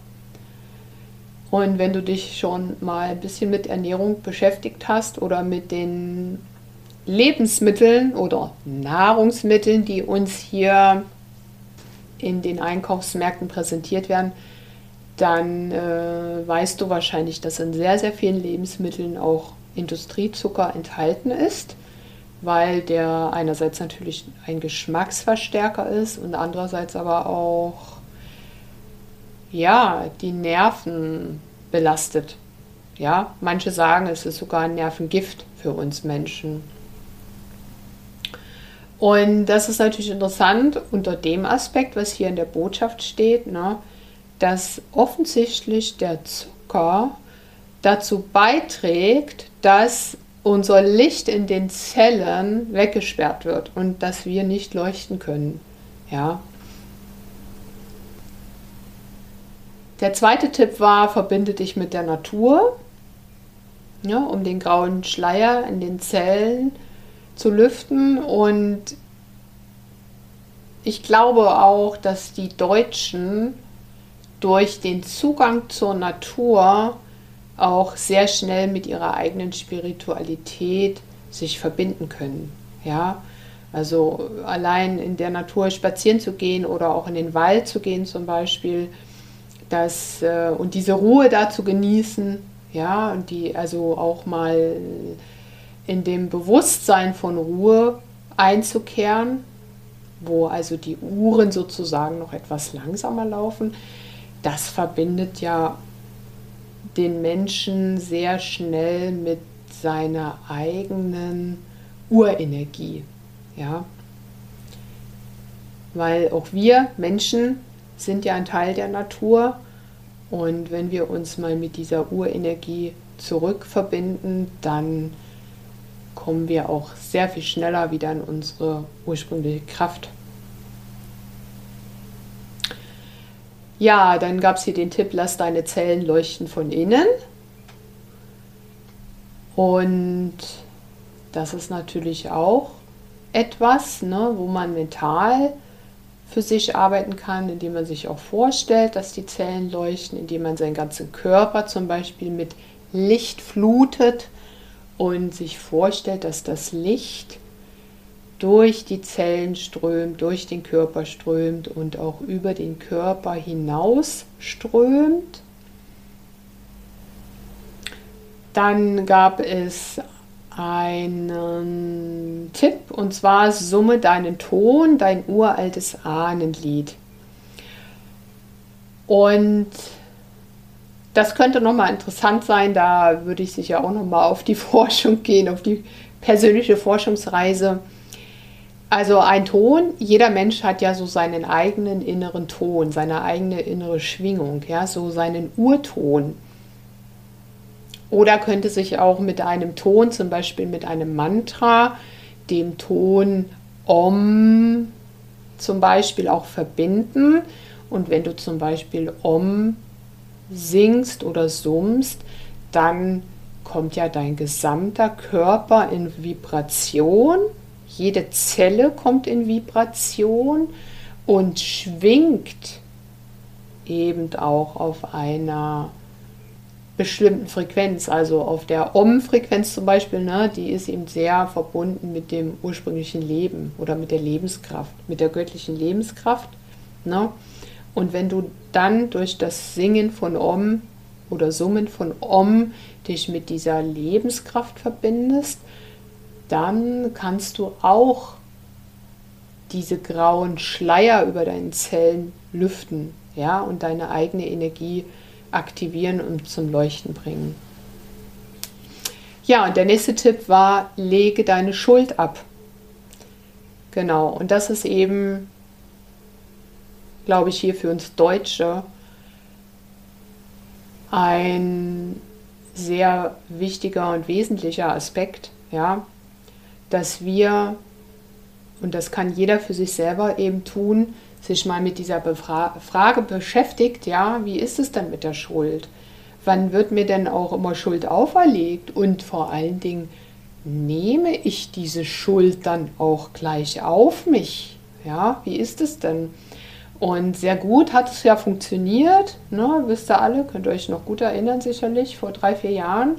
Und wenn du dich schon mal ein bisschen mit Ernährung beschäftigt hast oder mit den Lebensmitteln oder Nahrungsmitteln, die uns hier in den Einkaufsmärkten präsentiert werden, dann äh, weißt du wahrscheinlich, dass in sehr, sehr vielen Lebensmitteln auch Industriezucker enthalten ist, weil der einerseits natürlich ein Geschmacksverstärker ist und andererseits aber auch ja, die Nerven belastet. Ja, manche sagen, es ist sogar ein Nervengift für uns Menschen. Und das ist natürlich interessant unter dem Aspekt, was hier in der Botschaft steht, ne, dass offensichtlich der Zucker dazu beiträgt, dass unser Licht in den Zellen weggesperrt wird und dass wir nicht leuchten können. Ja. Der zweite Tipp war, verbinde dich mit der Natur, ja, um den grauen Schleier in den Zellen zu lüften. Und ich glaube auch, dass die Deutschen durch den Zugang zur Natur auch sehr schnell mit ihrer eigenen Spiritualität sich verbinden können. Ja, also allein in der Natur spazieren zu gehen oder auch in den Wald zu gehen zum Beispiel, das, äh, und diese Ruhe da zu genießen, ja, und die also auch mal in dem Bewusstsein von Ruhe einzukehren, wo also die Uhren sozusagen noch etwas langsamer laufen, das verbindet ja den Menschen sehr schnell mit seiner eigenen Urenergie. Ja? Weil auch wir Menschen sind ja ein Teil der Natur und wenn wir uns mal mit dieser Urenergie zurückverbinden, dann kommen wir auch sehr viel schneller wieder in unsere ursprüngliche Kraft. Ja, dann gab es hier den Tipp, lass deine Zellen leuchten von innen. Und das ist natürlich auch etwas, ne, wo man mental für sich arbeiten kann, indem man sich auch vorstellt, dass die Zellen leuchten, indem man seinen ganzen Körper zum Beispiel mit Licht flutet und sich vorstellt, dass das Licht durch die Zellen strömt, durch den Körper strömt und auch über den Körper hinaus strömt. Dann gab es einen Tipp und zwar summe deinen Ton, dein uraltes Ahnenlied. Und das könnte nochmal interessant sein, da würde ich sicher auch nochmal auf die Forschung gehen, auf die persönliche Forschungsreise. Also ein Ton, jeder Mensch hat ja so seinen eigenen inneren Ton, seine eigene innere Schwingung, ja, so seinen Urton. Oder könnte sich auch mit einem Ton, zum Beispiel mit einem Mantra, dem Ton Om zum Beispiel auch verbinden. Und wenn du zum Beispiel Om singst oder summst, dann kommt ja dein gesamter Körper in Vibration. Jede Zelle kommt in Vibration und schwingt eben auch auf einer bestimmten Frequenz, also auf der Om-Frequenz zum Beispiel, ne, die ist eben sehr verbunden mit dem ursprünglichen Leben oder mit der Lebenskraft, mit der göttlichen Lebenskraft. Ne? Und wenn du dann durch das Singen von Om oder Summen von Om dich mit dieser Lebenskraft verbindest, dann kannst du auch diese grauen Schleier über deinen Zellen lüften, ja, und deine eigene Energie aktivieren und zum Leuchten bringen. Ja, und der nächste Tipp war, lege deine Schuld ab. Genau, und das ist eben, glaube ich, hier für uns Deutsche ein sehr wichtiger und wesentlicher Aspekt, ja, dass wir, und das kann jeder für sich selber eben tun, sich mal mit dieser Befra Frage beschäftigt, ja, wie ist es denn mit der Schuld? Wann wird mir denn auch immer Schuld auferlegt? Und vor allen Dingen, nehme ich diese Schuld dann auch gleich auf mich? Ja, wie ist es denn? Und sehr gut hat es ja funktioniert, ne? wisst ihr alle, könnt ihr euch noch gut erinnern sicherlich, vor drei, vier Jahren,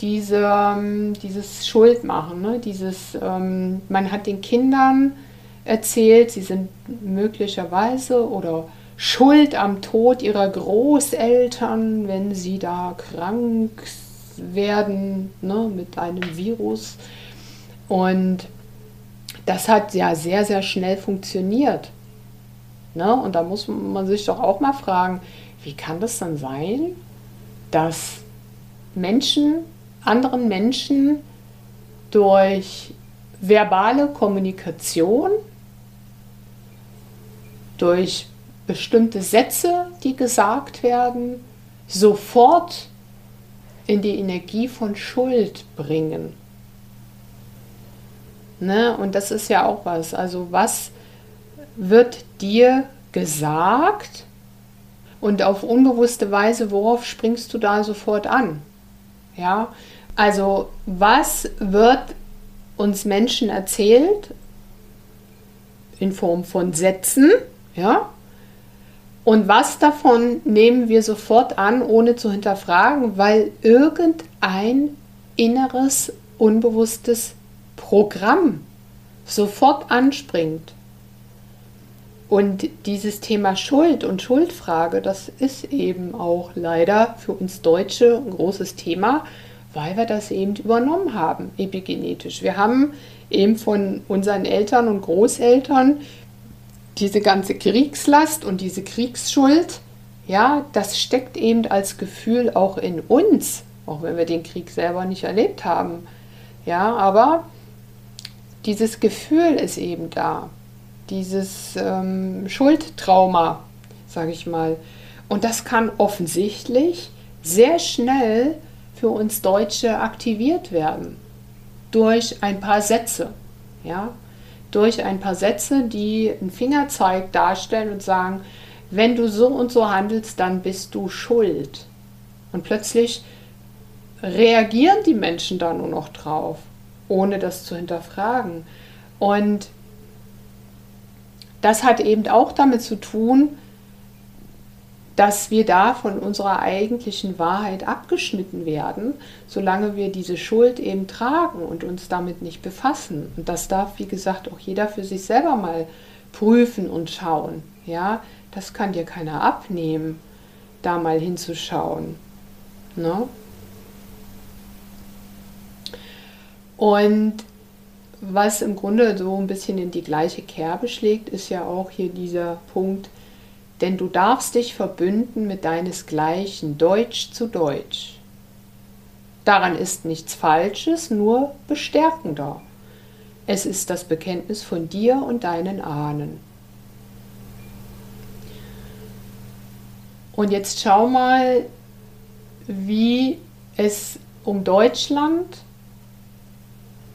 diese, ähm, dieses Schuldmachen, ne? dieses, ähm, man hat den Kindern erzählt, sie sind möglicherweise oder schuld am Tod ihrer Großeltern, wenn sie da krank werden ne? mit einem Virus. Und das hat ja sehr, sehr schnell funktioniert. Ne? Und da muss man sich doch auch mal fragen, wie kann das dann sein, dass Menschen, anderen Menschen durch verbale Kommunikation, durch bestimmte Sätze, die gesagt werden, sofort in die Energie von Schuld bringen. Ne? Und das ist ja auch was. Also was wird dir gesagt und auf unbewusste Weise, worauf springst du da sofort an? Ja, also was wird uns Menschen erzählt in Form von Sätzen, ja? Und was davon nehmen wir sofort an, ohne zu hinterfragen, weil irgendein inneres, unbewusstes Programm sofort anspringt. Und dieses Thema Schuld und Schuldfrage, das ist eben auch leider für uns Deutsche ein großes Thema, weil wir das eben übernommen haben, epigenetisch. Wir haben eben von unseren Eltern und Großeltern diese ganze Kriegslast und diese Kriegsschuld, ja, das steckt eben als Gefühl auch in uns, auch wenn wir den Krieg selber nicht erlebt haben. Ja, aber dieses Gefühl ist eben da dieses ähm, Schuldtrauma, sage ich mal. Und das kann offensichtlich sehr schnell für uns Deutsche aktiviert werden durch ein paar Sätze, ja, durch ein paar Sätze, die einen Fingerzeig darstellen und sagen, wenn du so und so handelst, dann bist du schuld. Und plötzlich reagieren die Menschen da nur noch drauf, ohne das zu hinterfragen. Und das hat eben auch damit zu tun, dass wir da von unserer eigentlichen Wahrheit abgeschnitten werden, solange wir diese Schuld eben tragen und uns damit nicht befassen. Und das darf, wie gesagt, auch jeder für sich selber mal prüfen und schauen. Ja, das kann dir keiner abnehmen, da mal hinzuschauen. Ne? Und was im Grunde so ein bisschen in die gleiche Kerbe schlägt, ist ja auch hier dieser Punkt, denn du darfst dich verbünden mit deinesgleichen Deutsch zu Deutsch. Daran ist nichts Falsches, nur bestärkender. Es ist das Bekenntnis von dir und deinen Ahnen. Und jetzt schau mal, wie es um Deutschland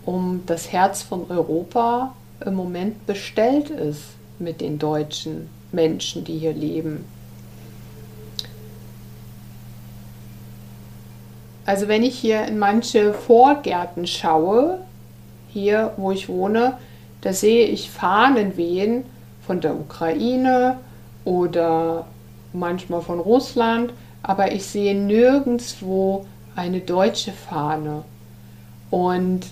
um das Herz von Europa im Moment bestellt ist mit den deutschen Menschen, die hier leben. Also wenn ich hier in manche Vorgärten schaue, hier wo ich wohne, da sehe ich Fahnen wehen von der Ukraine oder manchmal von Russland, aber ich sehe nirgendwo eine deutsche Fahne. Und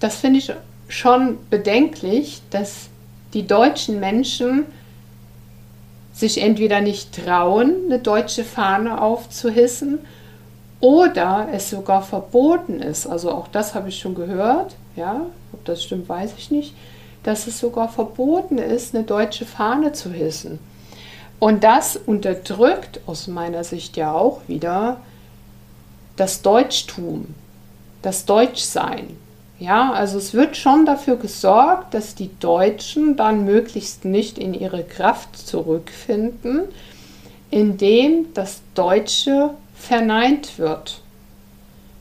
das finde ich schon bedenklich, dass die deutschen Menschen sich entweder nicht trauen, eine deutsche Fahne aufzuhissen oder es sogar verboten ist. Also auch das habe ich schon gehört, ja, ob das stimmt, weiß ich nicht, dass es sogar verboten ist, eine deutsche Fahne zu hissen. Und das unterdrückt aus meiner Sicht ja auch wieder das Deutschtum, das Deutschsein. Ja, also es wird schon dafür gesorgt, dass die Deutschen dann möglichst nicht in ihre Kraft zurückfinden, indem das Deutsche verneint wird.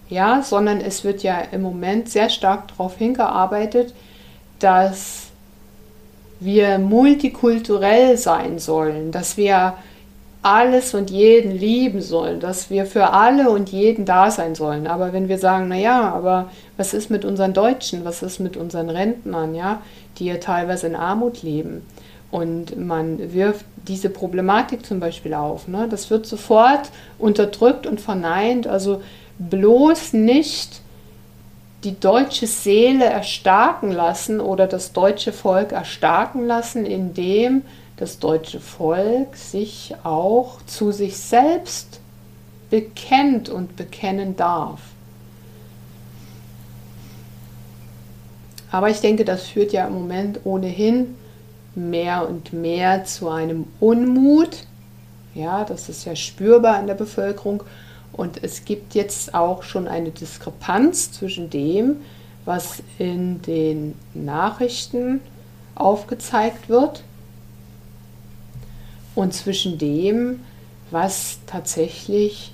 Ja, sondern es wird ja im Moment sehr stark darauf hingearbeitet, dass wir multikulturell sein sollen, dass wir alles und jeden lieben sollen, dass wir für alle und jeden da sein sollen. Aber wenn wir sagen, naja, aber was ist mit unseren Deutschen, was ist mit unseren Rentnern, ja, die ja teilweise in Armut leben? Und man wirft diese Problematik zum Beispiel auf. Ne? Das wird sofort unterdrückt und verneint. Also bloß nicht die deutsche Seele erstarken lassen oder das deutsche Volk erstarken lassen, indem das deutsche Volk sich auch zu sich selbst bekennt und bekennen darf. Aber ich denke, das führt ja im Moment ohnehin mehr und mehr zu einem Unmut. Ja, das ist ja spürbar in der Bevölkerung. Und es gibt jetzt auch schon eine Diskrepanz zwischen dem, was in den Nachrichten aufgezeigt wird und zwischen dem, was tatsächlich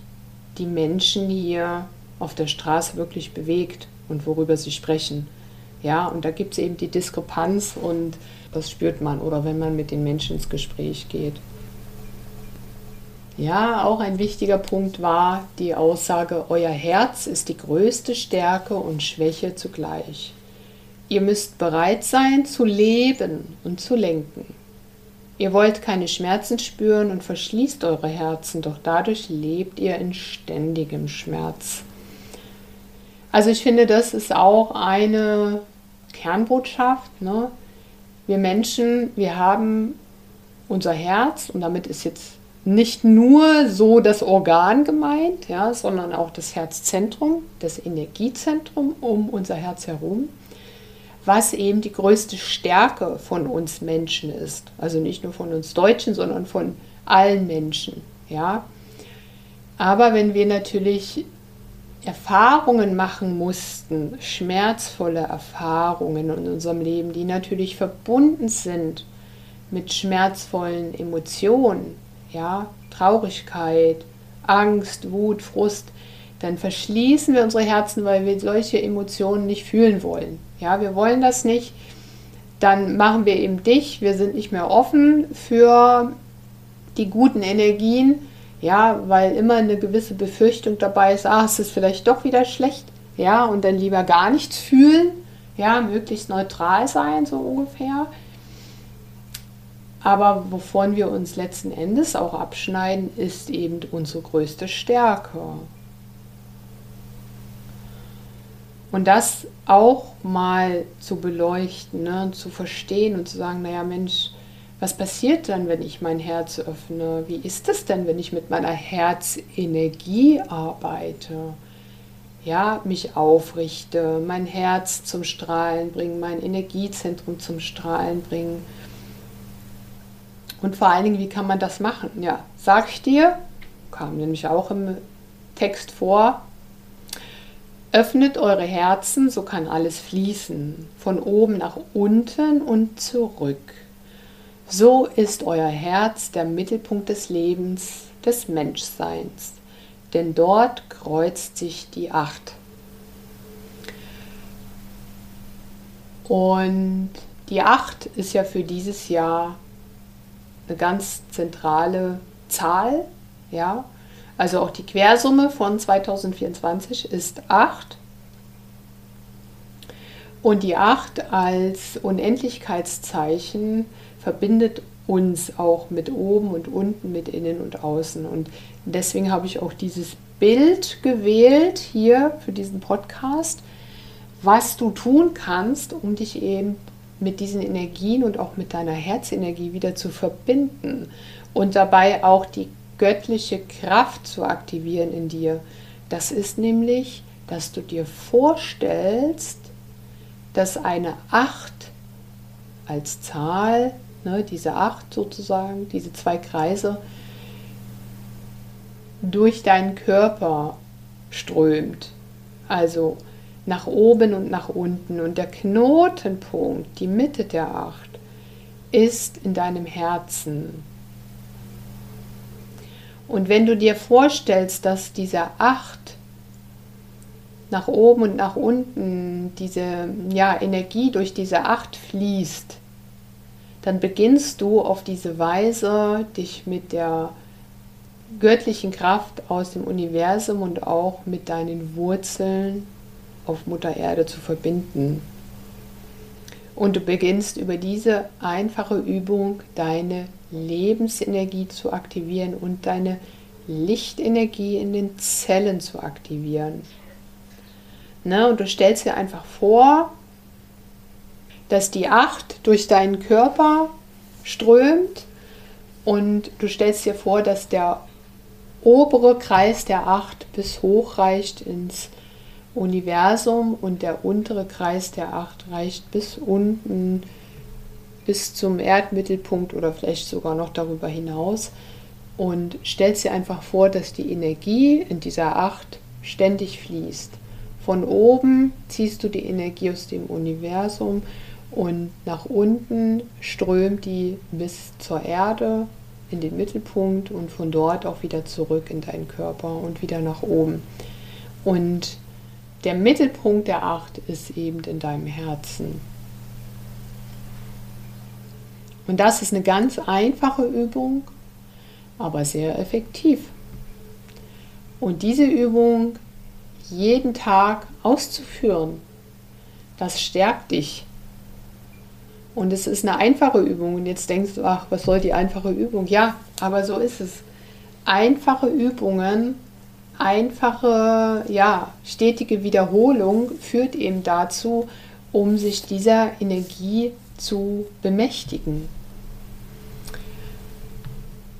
die Menschen hier auf der Straße wirklich bewegt und worüber sie sprechen. Ja, und da gibt es eben die Diskrepanz und das spürt man oder wenn man mit den Menschen ins Gespräch geht. Ja, auch ein wichtiger Punkt war die Aussage, euer Herz ist die größte Stärke und Schwäche zugleich. Ihr müsst bereit sein zu leben und zu lenken. Ihr wollt keine Schmerzen spüren und verschließt eure Herzen, doch dadurch lebt ihr in ständigem Schmerz. Also ich finde, das ist auch eine Kernbotschaft. Ne? Wir Menschen, wir haben unser Herz und damit ist jetzt nicht nur so das Organ gemeint, ja, sondern auch das Herzzentrum, das Energiezentrum um unser Herz herum was eben die größte Stärke von uns Menschen ist. Also nicht nur von uns Deutschen, sondern von allen Menschen. Ja? Aber wenn wir natürlich Erfahrungen machen mussten, schmerzvolle Erfahrungen in unserem Leben, die natürlich verbunden sind mit schmerzvollen Emotionen, ja, Traurigkeit, Angst, Wut, Frust, dann verschließen wir unsere Herzen, weil wir solche Emotionen nicht fühlen wollen. Ja, wir wollen das nicht. Dann machen wir eben dich. Wir sind nicht mehr offen für die guten Energien. Ja, weil immer eine gewisse Befürchtung dabei ist, ah, es ist vielleicht doch wieder schlecht. Ja, und dann lieber gar nichts fühlen. Ja, möglichst neutral sein, so ungefähr. Aber wovon wir uns letzten Endes auch abschneiden, ist eben unsere größte Stärke. Und das auch mal zu beleuchten, ne, zu verstehen und zu sagen, naja Mensch, was passiert dann, wenn ich mein Herz öffne? Wie ist es denn, wenn ich mit meiner Herzenergie arbeite? Ja, mich aufrichte, mein Herz zum Strahlen bringen, mein Energiezentrum zum Strahlen bringen. Und vor allen Dingen, wie kann man das machen? Ja, sag ich dir, kam nämlich auch im Text vor, Öffnet eure Herzen, so kann alles fließen, von oben nach unten und zurück. So ist euer Herz der Mittelpunkt des Lebens, des Menschseins, denn dort kreuzt sich die Acht. Und die Acht ist ja für dieses Jahr eine ganz zentrale Zahl, ja, also auch die Quersumme von 2024 ist 8. Und die 8 als Unendlichkeitszeichen verbindet uns auch mit oben und unten, mit innen und außen. Und deswegen habe ich auch dieses Bild gewählt hier für diesen Podcast, was du tun kannst, um dich eben mit diesen Energien und auch mit deiner Herzenergie wieder zu verbinden und dabei auch die göttliche Kraft zu aktivieren in dir. Das ist nämlich, dass du dir vorstellst, dass eine Acht als Zahl, ne, diese acht sozusagen, diese zwei Kreise, durch deinen Körper strömt. Also nach oben und nach unten. Und der Knotenpunkt, die Mitte der acht, ist in deinem Herzen. Und wenn du dir vorstellst, dass diese acht nach oben und nach unten, diese ja, Energie durch diese acht fließt, dann beginnst du auf diese Weise, dich mit der göttlichen Kraft aus dem Universum und auch mit deinen Wurzeln auf Mutter Erde zu verbinden. Und du beginnst über diese einfache Übung deine Lebensenergie zu aktivieren und deine Lichtenergie in den Zellen zu aktivieren. Ne? Und du stellst dir einfach vor, dass die Acht durch deinen Körper strömt und du stellst dir vor, dass der obere Kreis der Acht bis hoch reicht ins Universum und der untere Kreis der Acht reicht bis unten, bis zum Erdmittelpunkt oder vielleicht sogar noch darüber hinaus. Und stellst dir einfach vor, dass die Energie in dieser Acht ständig fließt. Von oben ziehst du die Energie aus dem Universum und nach unten strömt die bis zur Erde in den Mittelpunkt und von dort auch wieder zurück in deinen Körper und wieder nach oben. Und der Mittelpunkt der Acht ist eben in deinem Herzen. Und das ist eine ganz einfache Übung, aber sehr effektiv. Und diese Übung jeden Tag auszuführen, das stärkt dich. Und es ist eine einfache Übung. Und jetzt denkst du, ach, was soll die einfache Übung? Ja, aber so ist es. Einfache Übungen, einfache, ja, stetige Wiederholung führt eben dazu, um sich dieser Energie zu bemächtigen.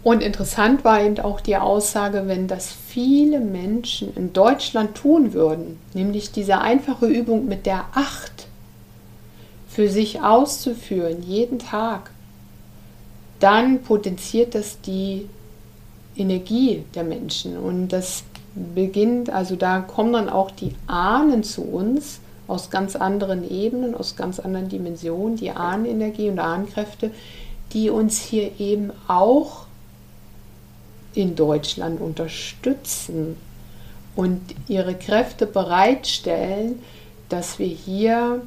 Und interessant war eben auch die Aussage, wenn das viele Menschen in Deutschland tun würden, nämlich diese einfache Übung mit der Acht für sich auszuführen, jeden Tag, dann potenziert das die Energie der Menschen. Und das beginnt, also da kommen dann auch die Ahnen zu uns aus ganz anderen Ebenen, aus ganz anderen Dimensionen, die Ahnenenergie und Ahnenkräfte, die uns hier eben auch in Deutschland unterstützen und ihre Kräfte bereitstellen, dass wir hier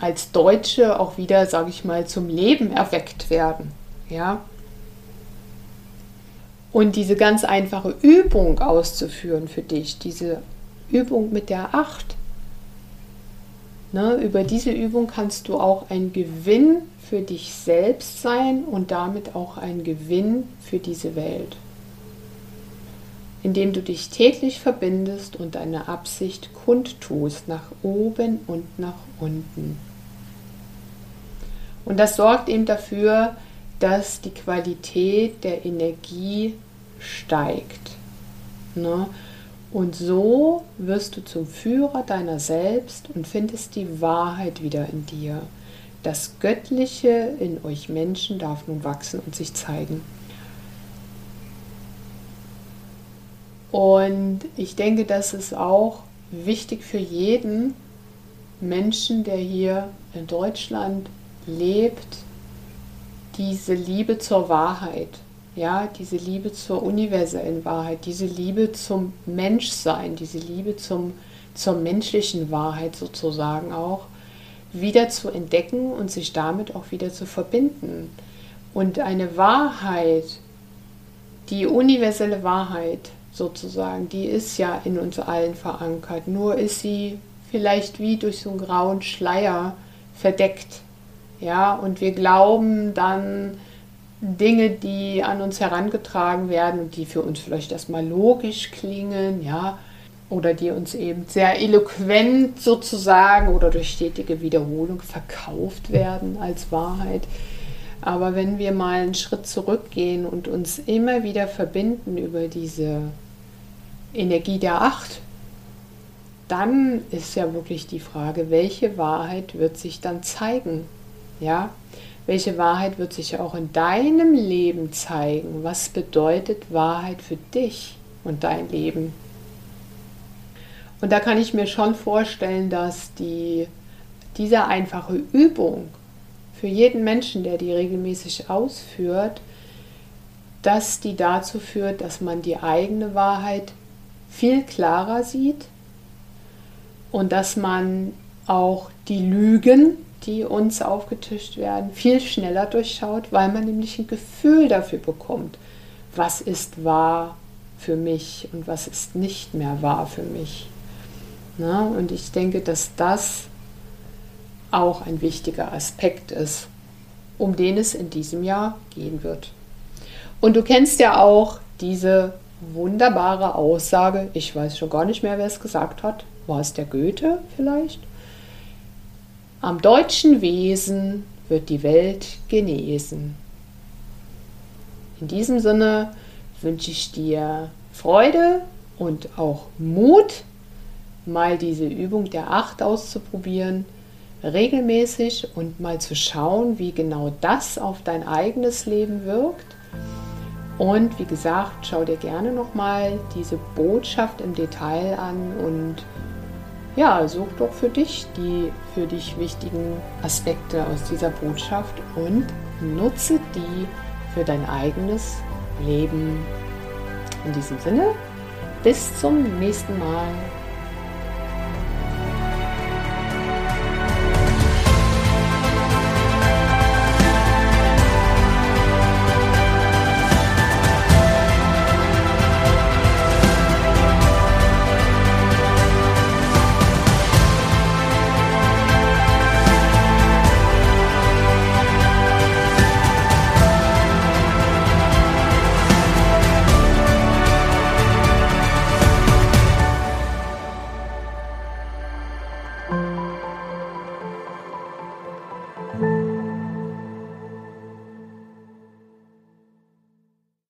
als Deutsche auch wieder, sage ich mal, zum Leben erweckt werden. Ja? Und diese ganz einfache Übung auszuführen für dich, diese Übung mit der Acht, ne, über diese Übung kannst du auch ein Gewinn für dich selbst sein und damit auch ein Gewinn für diese Welt indem du dich täglich verbindest und deine Absicht kundtust nach oben und nach unten. Und das sorgt eben dafür, dass die Qualität der Energie steigt. Ne? Und so wirst du zum Führer deiner selbst und findest die Wahrheit wieder in dir. Das Göttliche in euch Menschen darf nun wachsen und sich zeigen. Und ich denke, das ist auch wichtig für jeden Menschen, der hier in Deutschland lebt, diese Liebe zur Wahrheit, ja, diese Liebe zur universellen Wahrheit, diese Liebe zum Menschsein, diese Liebe zum, zur menschlichen Wahrheit sozusagen auch wieder zu entdecken und sich damit auch wieder zu verbinden. Und eine Wahrheit, die universelle Wahrheit, sozusagen, die ist ja in uns allen verankert. Nur ist sie vielleicht wie durch so einen grauen Schleier verdeckt. Ja, und wir glauben dann Dinge, die an uns herangetragen werden und die für uns vielleicht erstmal logisch klingen, ja, oder die uns eben sehr eloquent sozusagen oder durch stetige Wiederholung verkauft werden als Wahrheit. Aber wenn wir mal einen Schritt zurückgehen und uns immer wieder verbinden über diese Energie der Acht, dann ist ja wirklich die Frage, welche Wahrheit wird sich dann zeigen? Ja, welche Wahrheit wird sich auch in deinem Leben zeigen? Was bedeutet Wahrheit für dich und dein Leben? Und da kann ich mir schon vorstellen, dass die, diese einfache Übung für jeden Menschen, der die regelmäßig ausführt, dass die dazu führt, dass man die eigene Wahrheit viel klarer sieht und dass man auch die Lügen, die uns aufgetischt werden, viel schneller durchschaut, weil man nämlich ein Gefühl dafür bekommt, was ist wahr für mich und was ist nicht mehr wahr für mich. Na, und ich denke, dass das auch ein wichtiger Aspekt ist, um den es in diesem Jahr gehen wird. Und du kennst ja auch diese wunderbare Aussage, ich weiß schon gar nicht mehr, wer es gesagt hat, war es der Goethe vielleicht? Am deutschen Wesen wird die Welt genesen. In diesem Sinne wünsche ich dir Freude und auch Mut, mal diese Übung der Acht auszuprobieren, regelmäßig und mal zu schauen, wie genau das auf dein eigenes Leben wirkt. Und wie gesagt, schau dir gerne nochmal diese Botschaft im Detail an und ja, such doch für dich die für dich wichtigen Aspekte aus dieser Botschaft und nutze die für dein eigenes Leben. In diesem Sinne, bis zum nächsten Mal.